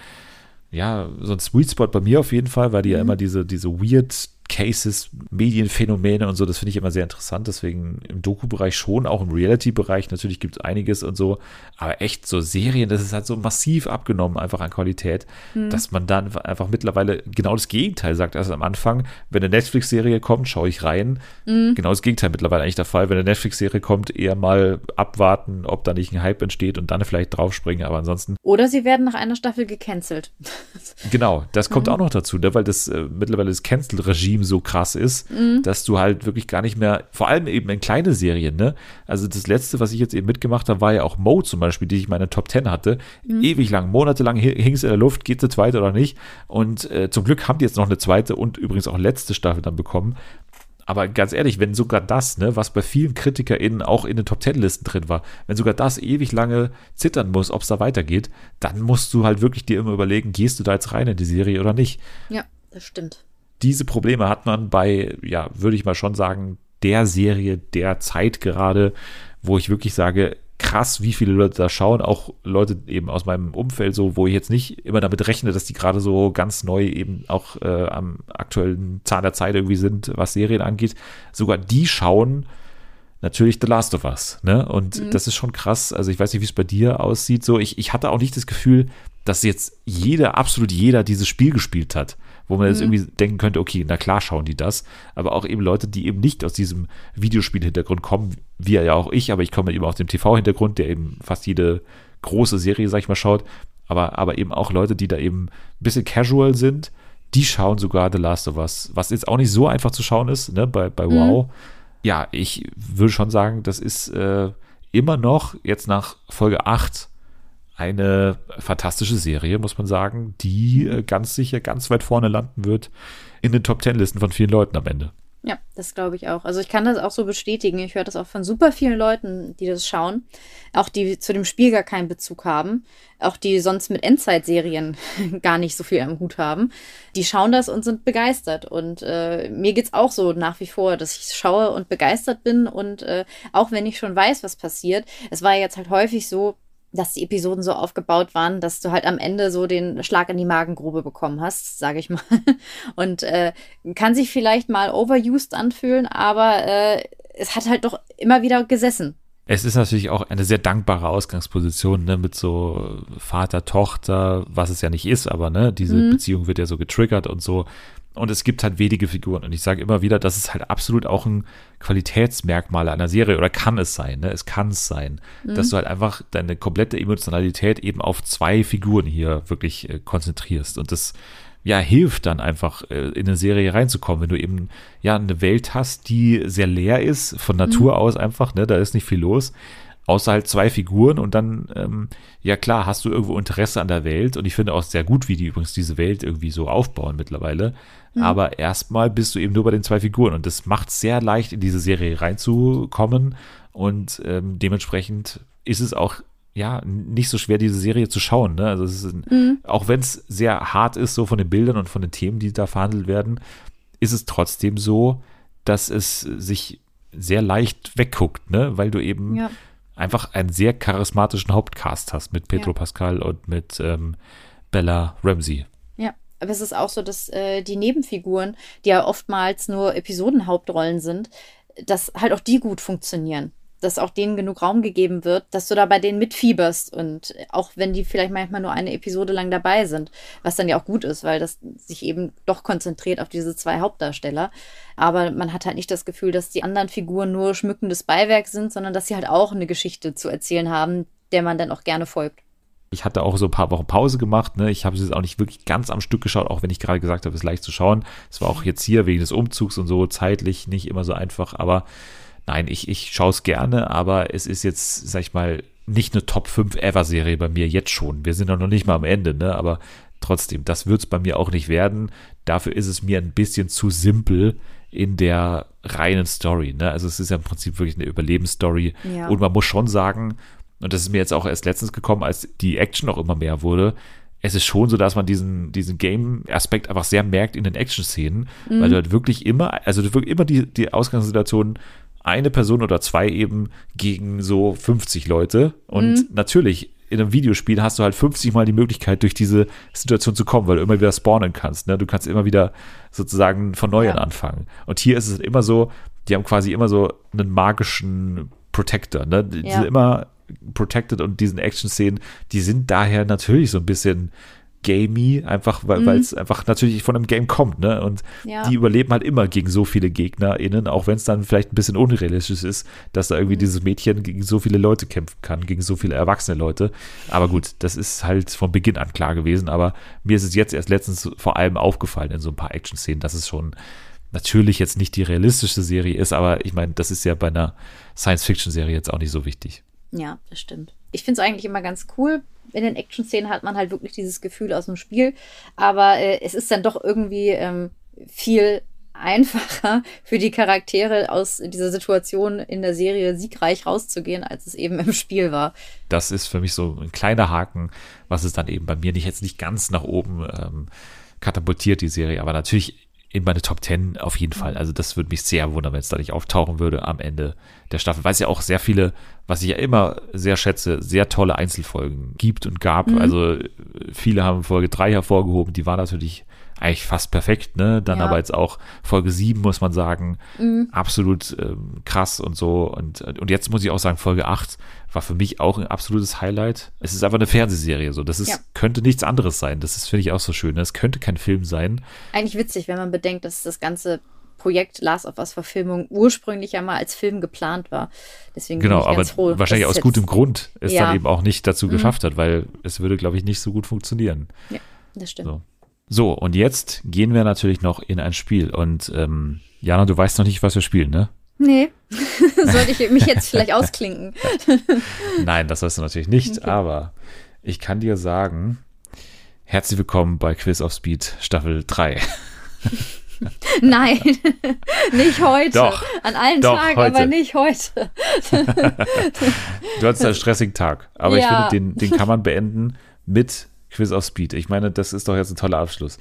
ja, so ein Sweet Spot bei mir auf jeden Fall, weil die ja immer diese, diese weird Cases, Medienphänomene und so, das finde ich immer sehr interessant. Deswegen im Doku-Bereich schon, auch im Reality-Bereich natürlich gibt es einiges und so. Aber echt so Serien, das ist halt so massiv abgenommen einfach an Qualität, mhm. dass man dann einfach mittlerweile genau das Gegenteil sagt. Also am Anfang, wenn eine Netflix-Serie kommt, schaue ich rein. Mhm. Genau das Gegenteil mittlerweile eigentlich der Fall. Wenn eine Netflix-Serie kommt, eher mal abwarten, ob da nicht ein Hype entsteht und dann vielleicht draufspringen. Aber ansonsten. Oder sie werden nach einer Staffel gecancelt. genau, das kommt mhm. auch noch dazu, ne? weil das äh, mittlerweile das Cancel-Regime so krass ist, mhm. dass du halt wirklich gar nicht mehr, vor allem eben in kleine Serien, ne? Also das letzte, was ich jetzt eben mitgemacht habe, war ja auch Mo zum Beispiel, die ich in meiner Top 10 hatte. Mhm. Ewig lang, monatelang hing es in der Luft, geht eine zweite oder nicht. Und äh, zum Glück haben die jetzt noch eine zweite und übrigens auch letzte Staffel dann bekommen. Aber ganz ehrlich, wenn sogar das, ne, was bei vielen KritikerInnen auch in den Top Ten Listen drin war, wenn sogar das ewig lange zittern muss, ob es da weitergeht, dann musst du halt wirklich dir immer überlegen, gehst du da jetzt rein in die Serie oder nicht. Ja, das stimmt diese Probleme hat man bei, ja, würde ich mal schon sagen, der Serie der Zeit gerade, wo ich wirklich sage, krass, wie viele Leute da schauen, auch Leute eben aus meinem Umfeld, so, wo ich jetzt nicht immer damit rechne, dass die gerade so ganz neu eben auch äh, am aktuellen Zahn der Zeit irgendwie sind, was Serien angeht. Sogar die schauen natürlich The Last of Us, ne? Und mhm. das ist schon krass. Also ich weiß nicht, wie es bei dir aussieht. So, ich, ich hatte auch nicht das Gefühl, dass jetzt jeder, absolut jeder dieses Spiel gespielt hat wo man jetzt mhm. irgendwie denken könnte, okay, na klar schauen die das, aber auch eben Leute, die eben nicht aus diesem Videospiel-Hintergrund kommen, wie ja auch ich, aber ich komme eben aus dem TV-Hintergrund, der eben fast jede große Serie, sag ich mal, schaut, aber, aber eben auch Leute, die da eben ein bisschen casual sind, die schauen sogar The Last of Us, was jetzt auch nicht so einfach zu schauen ist, ne, bei, bei mhm. Wow. Mhm. Ja, ich würde schon sagen, das ist äh, immer noch jetzt nach Folge 8 eine fantastische Serie, muss man sagen, die äh, ganz sicher ganz weit vorne landen wird in den Top Ten Listen von vielen Leuten am Ende. Ja, das glaube ich auch. Also ich kann das auch so bestätigen. Ich höre das auch von super vielen Leuten, die das schauen. Auch die zu dem Spiel gar keinen Bezug haben. Auch die sonst mit Endzeitserien gar nicht so viel am Hut haben. Die schauen das und sind begeistert. Und äh, mir es auch so nach wie vor, dass ich schaue und begeistert bin. Und äh, auch wenn ich schon weiß, was passiert, es war jetzt halt häufig so, dass die Episoden so aufgebaut waren, dass du halt am Ende so den Schlag in die Magengrube bekommen hast, sage ich mal. Und äh, kann sich vielleicht mal overused anfühlen, aber äh, es hat halt doch immer wieder gesessen. Es ist natürlich auch eine sehr dankbare Ausgangsposition, ne, mit so Vater, Tochter, was es ja nicht ist, aber ne, diese mhm. Beziehung wird ja so getriggert und so. Und es gibt halt wenige Figuren. Und ich sage immer wieder, das ist halt absolut auch ein Qualitätsmerkmal einer Serie oder kann es sein, ne? Es kann es sein, mhm. dass du halt einfach deine komplette Emotionalität eben auf zwei Figuren hier wirklich äh, konzentrierst. Und das ja, hilft dann einfach äh, in eine Serie reinzukommen, wenn du eben ja eine Welt hast, die sehr leer ist, von Natur mhm. aus einfach, ne, da ist nicht viel los, außer halt zwei Figuren und dann, ähm, ja klar, hast du irgendwo Interesse an der Welt und ich finde auch sehr gut, wie die übrigens diese Welt irgendwie so aufbauen mittlerweile. Mhm. Aber erstmal bist du eben nur bei den zwei Figuren und das macht es sehr leicht, in diese Serie reinzukommen und ähm, dementsprechend ist es auch ja, nicht so schwer, diese Serie zu schauen. Ne? Also es ist, mhm. auch wenn es sehr hart ist, so von den Bildern und von den Themen, die da verhandelt werden, ist es trotzdem so, dass es sich sehr leicht wegguckt, ne? Weil du eben ja einfach einen sehr charismatischen Hauptcast hast mit Pedro ja. Pascal und mit ähm, Bella Ramsey. Ja, aber es ist auch so, dass äh, die Nebenfiguren, die ja oftmals nur Episodenhauptrollen sind, dass halt auch die gut funktionieren dass auch denen genug Raum gegeben wird, dass du da bei denen mitfieberst und auch wenn die vielleicht manchmal nur eine Episode lang dabei sind, was dann ja auch gut ist, weil das sich eben doch konzentriert auf diese zwei Hauptdarsteller. Aber man hat halt nicht das Gefühl, dass die anderen Figuren nur schmückendes Beiwerk sind, sondern dass sie halt auch eine Geschichte zu erzählen haben, der man dann auch gerne folgt. Ich hatte auch so ein paar Wochen Pause gemacht. Ne? Ich habe es jetzt auch nicht wirklich ganz am Stück geschaut, auch wenn ich gerade gesagt habe, es ist leicht zu schauen. Es war auch jetzt hier wegen des Umzugs und so zeitlich nicht immer so einfach, aber Nein, ich, ich schaue es gerne, aber es ist jetzt, sag ich mal, nicht eine Top 5 Ever-Serie bei mir jetzt schon. Wir sind ja noch nicht mal am Ende, ne? Aber trotzdem, das wird es bei mir auch nicht werden. Dafür ist es mir ein bisschen zu simpel in der reinen Story. Ne? Also es ist ja im Prinzip wirklich eine Überlebensstory. Ja. Und man muss schon sagen, und das ist mir jetzt auch erst letztens gekommen, als die Action auch immer mehr wurde, es ist schon so, dass man diesen, diesen Game-Aspekt einfach sehr merkt in den Action-Szenen, mhm. weil du halt wirklich immer, also du wirklich immer die, die Ausgangssituation eine Person oder zwei eben gegen so 50 Leute. Und mhm. natürlich in einem Videospiel hast du halt 50 Mal die Möglichkeit, durch diese Situation zu kommen, weil du immer wieder spawnen kannst. Ne? Du kannst immer wieder sozusagen von Neuem ja. anfangen. Und hier ist es immer so, die haben quasi immer so einen magischen Protector. Ne? Die ja. sind immer protected und diesen Action-Szenen, die sind daher natürlich so ein bisschen gamey, einfach weil mhm. es einfach natürlich von einem Game kommt, ne? Und ja. die überleben halt immer gegen so viele GegnerInnen, auch wenn es dann vielleicht ein bisschen unrealistisch ist, dass da irgendwie mhm. dieses Mädchen gegen so viele Leute kämpfen kann, gegen so viele erwachsene Leute. Aber gut, das ist halt von Beginn an klar gewesen, aber mir ist es jetzt erst letztens vor allem aufgefallen in so ein paar Action-Szenen, dass es schon natürlich jetzt nicht die realistischste Serie ist, aber ich meine, das ist ja bei einer Science-Fiction-Serie jetzt auch nicht so wichtig. Ja, das stimmt. Ich finde es eigentlich immer ganz cool. In den Action-Szenen hat man halt wirklich dieses Gefühl aus dem Spiel. Aber äh, es ist dann doch irgendwie ähm, viel einfacher für die Charaktere aus dieser Situation in der Serie siegreich rauszugehen, als es eben im Spiel war. Das ist für mich so ein kleiner Haken, was es dann eben bei mir nicht jetzt nicht ganz nach oben ähm, katapultiert, die Serie. Aber natürlich in meine Top 10 auf jeden Fall. Also das würde mich sehr wundern, wenn es da nicht auftauchen würde am Ende der Staffel, weil es ja auch sehr viele, was ich ja immer sehr schätze, sehr tolle Einzelfolgen gibt und gab. Mhm. Also viele haben Folge 3 hervorgehoben, die war natürlich eigentlich fast perfekt, ne? Dann ja. aber jetzt auch Folge 7, muss man sagen, mhm. absolut ähm, krass und so. Und, und jetzt muss ich auch sagen, Folge 8 war für mich auch ein absolutes Highlight. Es ist einfach eine Fernsehserie, so. Das ist, ja. könnte nichts anderes sein. Das ist, finde ich, auch so schön. Es könnte kein Film sein. Eigentlich witzig, wenn man bedenkt, dass das ganze Projekt Last of Us Verfilmung ursprünglich ja mal als Film geplant war. Deswegen genau, bin ich ganz aber froh, wahrscheinlich aus gutem Grund es ja. dann eben auch nicht dazu mhm. geschafft hat, weil es würde, glaube ich, nicht so gut funktionieren. Ja, das stimmt. So. So, und jetzt gehen wir natürlich noch in ein Spiel. Und ähm, Jana, du weißt noch nicht, was wir spielen, ne? Nee. Sollte ich mich jetzt vielleicht ausklinken? Nein, das weißt du natürlich nicht, okay. aber ich kann dir sagen, herzlich willkommen bei Quiz of Speed Staffel 3. Nein, nicht heute. Doch, An allen doch, Tagen, heute. aber nicht heute. du hattest einen stressigen Tag, aber ja. ich finde, den, den kann man beenden mit Quiz of Speed. Ich meine, das ist doch jetzt ein toller Abschluss.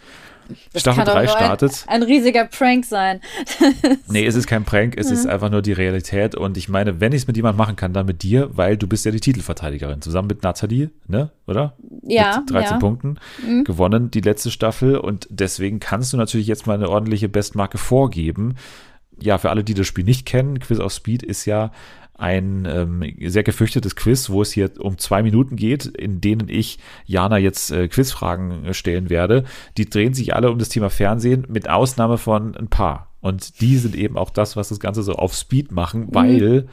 Das Staffel 3 startet. Ein, ein, riesiger Prank sein. nee, es ist kein Prank, es mhm. ist einfach nur die Realität. Und ich meine, wenn ich es mit jemandem machen kann, dann mit dir, weil du bist ja die Titelverteidigerin. Zusammen mit Nathalie, ne? Oder? Ja. Mit 13 ja. Punkten mhm. gewonnen, die letzte Staffel. Und deswegen kannst du natürlich jetzt mal eine ordentliche Bestmarke vorgeben. Ja, für alle, die das Spiel nicht kennen, Quiz of Speed ist ja ein ähm, sehr gefürchtetes Quiz, wo es hier um zwei Minuten geht, in denen ich Jana jetzt äh, Quizfragen stellen werde. Die drehen sich alle um das Thema Fernsehen, mit Ausnahme von ein paar. Und die sind eben auch das, was das Ganze so auf Speed machen, mhm. weil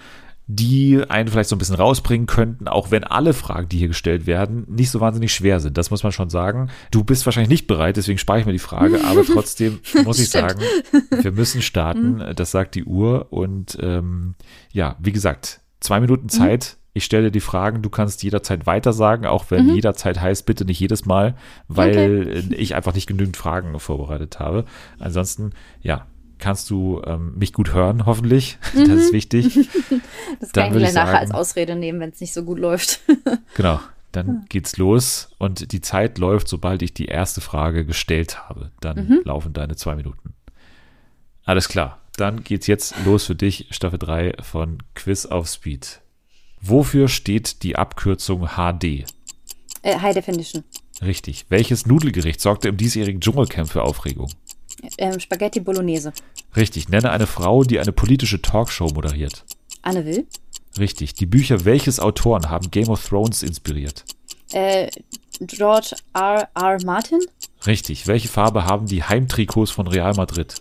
die einen vielleicht so ein bisschen rausbringen könnten, auch wenn alle Fragen, die hier gestellt werden, nicht so wahnsinnig schwer sind. Das muss man schon sagen. Du bist wahrscheinlich nicht bereit, deswegen spare ich mir die Frage, aber trotzdem muss ich sagen, wir müssen starten. Mhm. Das sagt die Uhr. Und ähm, ja, wie gesagt, zwei Minuten mhm. Zeit. Ich stelle die Fragen, du kannst jederzeit weiter sagen, auch wenn mhm. jederzeit heißt, bitte nicht jedes Mal, weil okay. ich einfach nicht genügend Fragen vorbereitet habe. Ansonsten, ja, kannst du ähm, mich gut hören, hoffentlich. Mhm. Das ist wichtig. Das dann kann ich nachher als Ausrede nehmen, wenn es nicht so gut läuft. genau. Dann geht's los und die Zeit läuft, sobald ich die erste Frage gestellt habe. Dann mhm. laufen deine zwei Minuten. Alles klar. Dann geht's jetzt los für dich, Staffel 3 von Quiz auf Speed. Wofür steht die Abkürzung HD? Äh, High Definition. Richtig. Welches Nudelgericht sorgte im diesjährigen Dschungelcamp für Aufregung? Ähm, Spaghetti Bolognese. Richtig. Nenne eine Frau, die eine politische Talkshow moderiert. Anne Will. Richtig. Die Bücher welches Autoren haben Game of Thrones inspiriert? Äh, George R. R. Martin. Richtig. Welche Farbe haben die Heimtrikots von Real Madrid?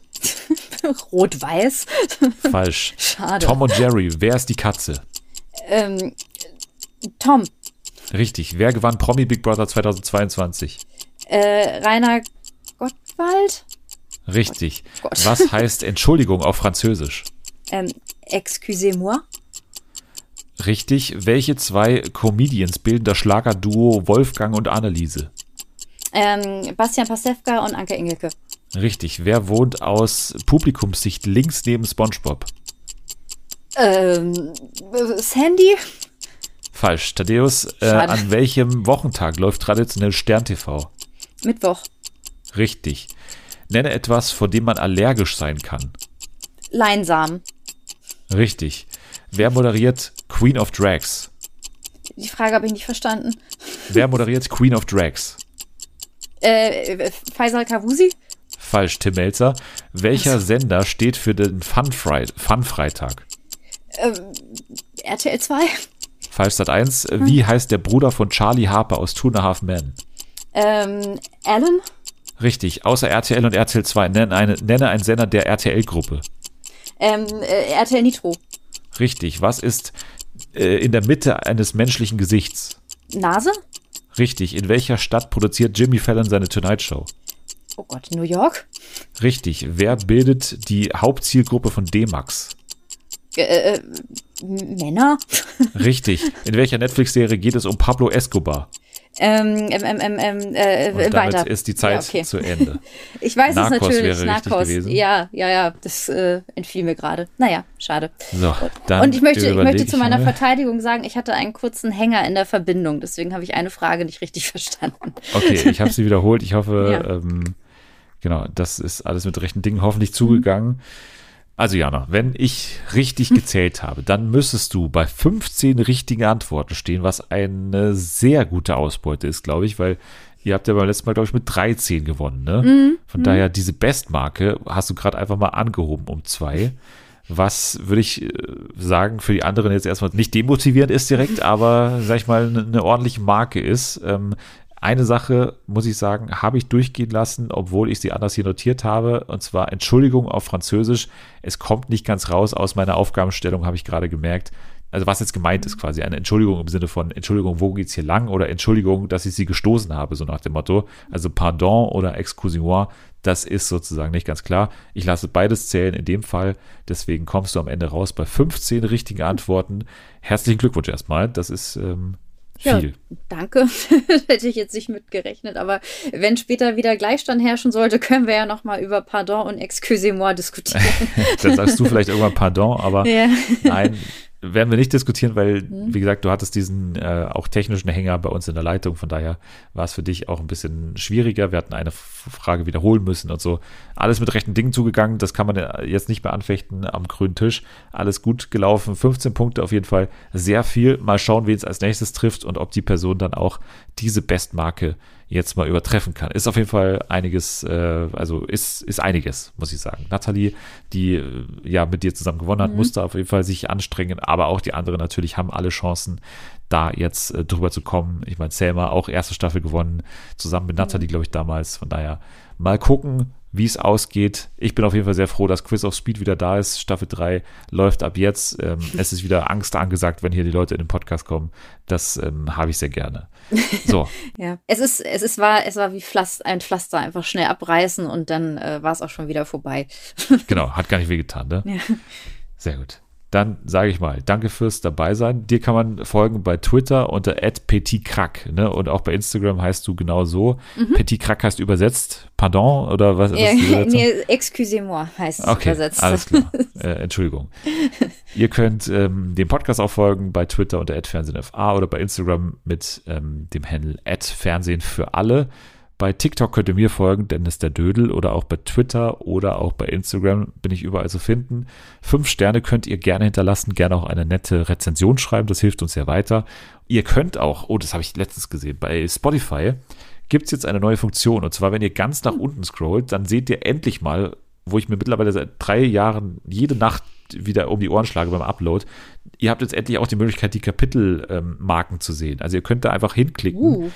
Rot-Weiß. Falsch. Schade. Tom und Jerry. Wer ist die Katze? Ähm, Tom. Richtig. Wer gewann Promi Big Brother 2022? Äh, Rainer Gottwald? Richtig. Oh Was heißt Entschuldigung auf Französisch? Ähm, excusez-moi. Richtig. Welche zwei Comedians bilden das Schlagerduo Wolfgang und Anneliese? Ähm, Bastian Pastewka und Anke Engelke. Richtig. Wer wohnt aus Publikumssicht links neben SpongeBob? Ähm, Sandy? Falsch. Thaddeus, äh, an welchem Wochentag läuft traditionell Stern TV? Mittwoch. Richtig. Nenne etwas, vor dem man allergisch sein kann. Leinsamen. Richtig. Wer moderiert Queen of Drags? Die Frage habe ich nicht verstanden. Wer moderiert Queen of Drags? Äh, Faisal Kavusi? Falsch, Tim Melzer. Welcher Sender steht für den Fun-Freitag? Fun ähm, RTL 2? Falsch, Sat 1. Wie heißt der Bruder von Charlie Harper aus Two and a Half Men? Ähm, Alan? Richtig, außer RTL und RTL 2. Nenne, eine, nenne einen Sender der RTL-Gruppe. Ähm, äh, RTL Nitro. Richtig, was ist äh, in der Mitte eines menschlichen Gesichts? Nase? Richtig, in welcher Stadt produziert Jimmy Fallon seine Tonight Show? Oh Gott, New York? Richtig, wer bildet die Hauptzielgruppe von D-Max? Äh, äh, Männer? Richtig, in welcher Netflix-Serie geht es um Pablo Escobar? Ähm, ähm, ähm, ähm, äh, Und damit weiter. ist die Zeit Ja, okay. zu Ende. Ich weiß Narcos es natürlich, wäre Narcos. gewesen. Ja, ja, ja, das äh, entfiel mir gerade. Naja, schade. So, dann Und ich möchte, ich möchte zu meiner. Verteidigung sagen, ich hatte einen kurzen Hänger in der Verbindung, deswegen habe ich eine Frage nicht richtig verstanden. Okay, ich habe sie wiederholt. Ich hoffe, Ja. ähm, genau, das ist alles mit rechten Dingen hoffentlich zugegangen. Also Jana, wenn ich richtig gezählt habe, dann müsstest du bei 15 richtigen Antworten stehen, was eine sehr gute Ausbeute ist, glaube ich, weil ihr habt ja beim letzten Mal, glaube ich, mit 13 gewonnen. Ne? Von daher, diese Bestmarke hast du gerade einfach mal angehoben um zwei. Was würde ich äh, sagen, für die anderen jetzt erstmal nicht demotivierend ist direkt, aber sag ich mal, eine, eine ordentliche Marke ist. Eine Sache, muss ich sagen, habe ich durchgehen lassen, obwohl ich sie anders hier notiert habe, und zwar Entschuldigung auf Französisch. Es kommt nicht ganz raus aus meiner Aufgabenstellung, habe ich gerade gemerkt. Also was jetzt gemeint ist quasi eine Entschuldigung im Sinne von Entschuldigung, wo geht's hier lang oder Entschuldigung, dass ich sie gestoßen habe, so nach dem Motto. Also Pardon oder Excusez-moi, das ist sozusagen nicht ganz klar. Ich lasse beides zählen in dem Fall, deswegen kommst du am Ende raus bei 15 richtigen Antworten. Herzlichen Glückwunsch erstmal, das ist ähm, Ja, viel. danke. Hätte ich jetzt nicht mitgerechnet, aber wenn später wieder Gleichstand herrschen sollte, können wir ja nochmal über Pardon und Excusez-moi diskutieren. Dann sagst du vielleicht irgendwann Pardon, aber ja. nein, werden wir nicht diskutieren, weil, wie gesagt, du hattest diesen äh, auch technischen Hänger bei uns in der Leitung. Von daher war es für dich auch ein bisschen schwieriger. Wir hatten eine Frage wiederholen müssen und so. Alles mit rechten Dingen zugegangen. Das kann man ja jetzt nicht mehr anfechten am grünen Tisch. Alles gut gelaufen. 15 Punkte auf jeden Fall. Sehr viel. Mal schauen, wen es als nächstes trifft und ob die Person dann auch diese Bestmarke jetzt mal übertreffen kann. Ist auf jeden Fall einiges, äh, also ist, ist einiges, muss ich sagen. Nathalie, die äh, ja mit dir zusammen gewonnen hat, musste auf jeden Fall sich anstrengen, aber auch die anderen natürlich haben alle Chancen, da jetzt äh, drüber zu kommen. Ich meine, Selma auch erste Staffel gewonnen, zusammen mit Nathalie, glaube ich, damals. Von daher mal gucken, wie es ausgeht. Ich bin auf jeden Fall sehr froh, dass Quiz of Speed wieder da ist. Staffel 3 läuft ab jetzt. Ähm, es ist wieder Angst angesagt, wenn hier die Leute in den Podcast kommen. Das ähm, habe ich sehr gerne. So, Ja, es ist, es ist, war, es war wie Pflaster, ein Pflaster einfach schnell abreißen und dann äh, war es auch schon wieder vorbei. genau, hat gar nicht wehgetan, ne? Ja. Sehr gut. Dann sage ich mal, danke fürs Dabeisein. Dir kann man folgen bei Twitter unter @petitcrack, ne? Und auch bei Instagram heißt du genau so. Petit Crack heißt übersetzt, pardon oder was? Ja, nee, Excusez-moi heißt es Okay, übersetzt. alles klar. Äh, Entschuldigung. Ihr könnt ähm, dem Podcast auch folgen bei Twitter unter @fernsehenfa oder bei Instagram mit ähm, dem Handle @fernsehen für alle. Bei TikTok könnt ihr mir folgen, Dennis der Dödel, oder auch bei Twitter oder auch bei Instagram bin ich überall zu finden. Fünf Sterne könnt ihr gerne hinterlassen, gerne auch eine nette Rezension schreiben, das hilft uns sehr weiter. Ihr könnt auch, oh, das habe ich letztens gesehen, bei Spotify gibt es jetzt eine neue Funktion. Und zwar, wenn ihr ganz nach unten scrollt, dann seht ihr endlich mal, wo ich mir mittlerweile seit drei Jahren jede Nacht wieder um die Ohren schlage beim Upload. Ihr habt jetzt endlich auch die Möglichkeit, die Kapitelmarken zu sehen. Also ihr könnt da einfach hinklicken. Uh,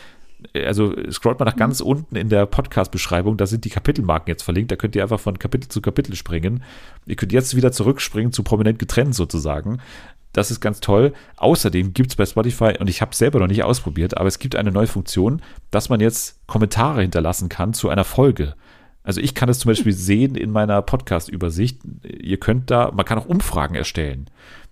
Also scrollt mal nach ganz unten in der Podcast-Beschreibung, da sind die Kapitelmarken jetzt verlinkt. Da könnt ihr einfach von Kapitel zu Kapitel springen. Ihr könnt jetzt wieder zurückspringen zu prominent getrennt sozusagen. Das ist ganz toll. Außerdem gibt es bei Spotify, und ich habe es selber noch nicht ausprobiert, aber es gibt eine neue Funktion, dass man jetzt Kommentare hinterlassen kann zu einer Folge. Also ich kann es zum Beispiel sehen in meiner Podcast-Übersicht. Ihr könnt da, man kann auch Umfragen erstellen.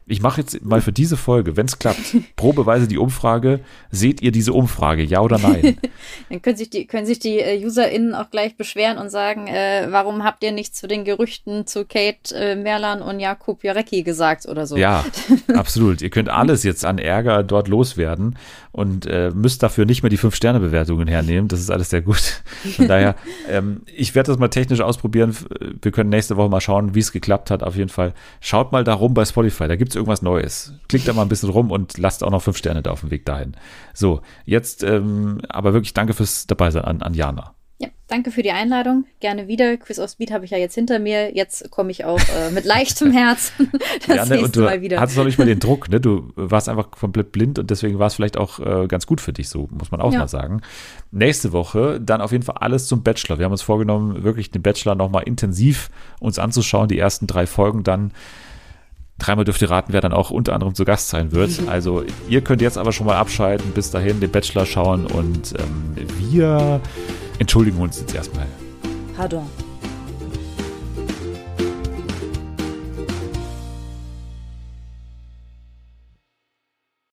Ich mache jetzt mal für diese Folge, wenn es klappt, probeweise die Umfrage. Seht ihr diese Umfrage, ja oder nein? dann können sich die, können sich die äh, UserInnen auch gleich beschweren und sagen, äh, warum habt ihr nichts zu den Gerüchten zu Kate äh, Merlan und Jakub Jarecki gesagt oder so? Ja, absolut. Ihr könnt alles jetzt an Ärger dort loswerden und äh, müsst dafür nicht mehr die Fünf-Sterne-Bewertungen hernehmen. Das ist alles sehr gut. Von daher, ähm, ich werde das mal technisch ausprobieren. Wir können nächste Woche mal schauen, wie es geklappt hat. Auf jeden Fall schaut mal da rum bei Spotify. Da gibt es irgendwas Neues. Klickt da mal ein bisschen rum und lasst auch noch fünf Sterne da auf dem Weg dahin. So, jetzt ähm, aber wirklich danke fürs Dabeisein an, an Jana. Ja, danke für die Einladung. Gerne wieder. Quiz of Speed habe ich ja jetzt hinter mir. Jetzt komme ich auch äh, mit leichtem Herz das ja, ne, nächste Mal wieder. Hattest noch nicht mal den Druck, ne? Du warst einfach komplett blind und deswegen war es vielleicht auch äh, ganz gut für dich, so muss man auch ja. mal sagen. Nächste Woche dann auf jeden Fall alles zum Bachelor. Wir haben uns vorgenommen, wirklich den Bachelor nochmal intensiv uns anzuschauen. Die ersten drei Folgen dann Dreimal dürft ihr raten, wer dann auch unter anderem zu Gast sein wird. Also ihr könnt jetzt aber schon mal abschalten, bis dahin den Bachelor schauen und ähm, wir entschuldigen uns jetzt erstmal. Pardon.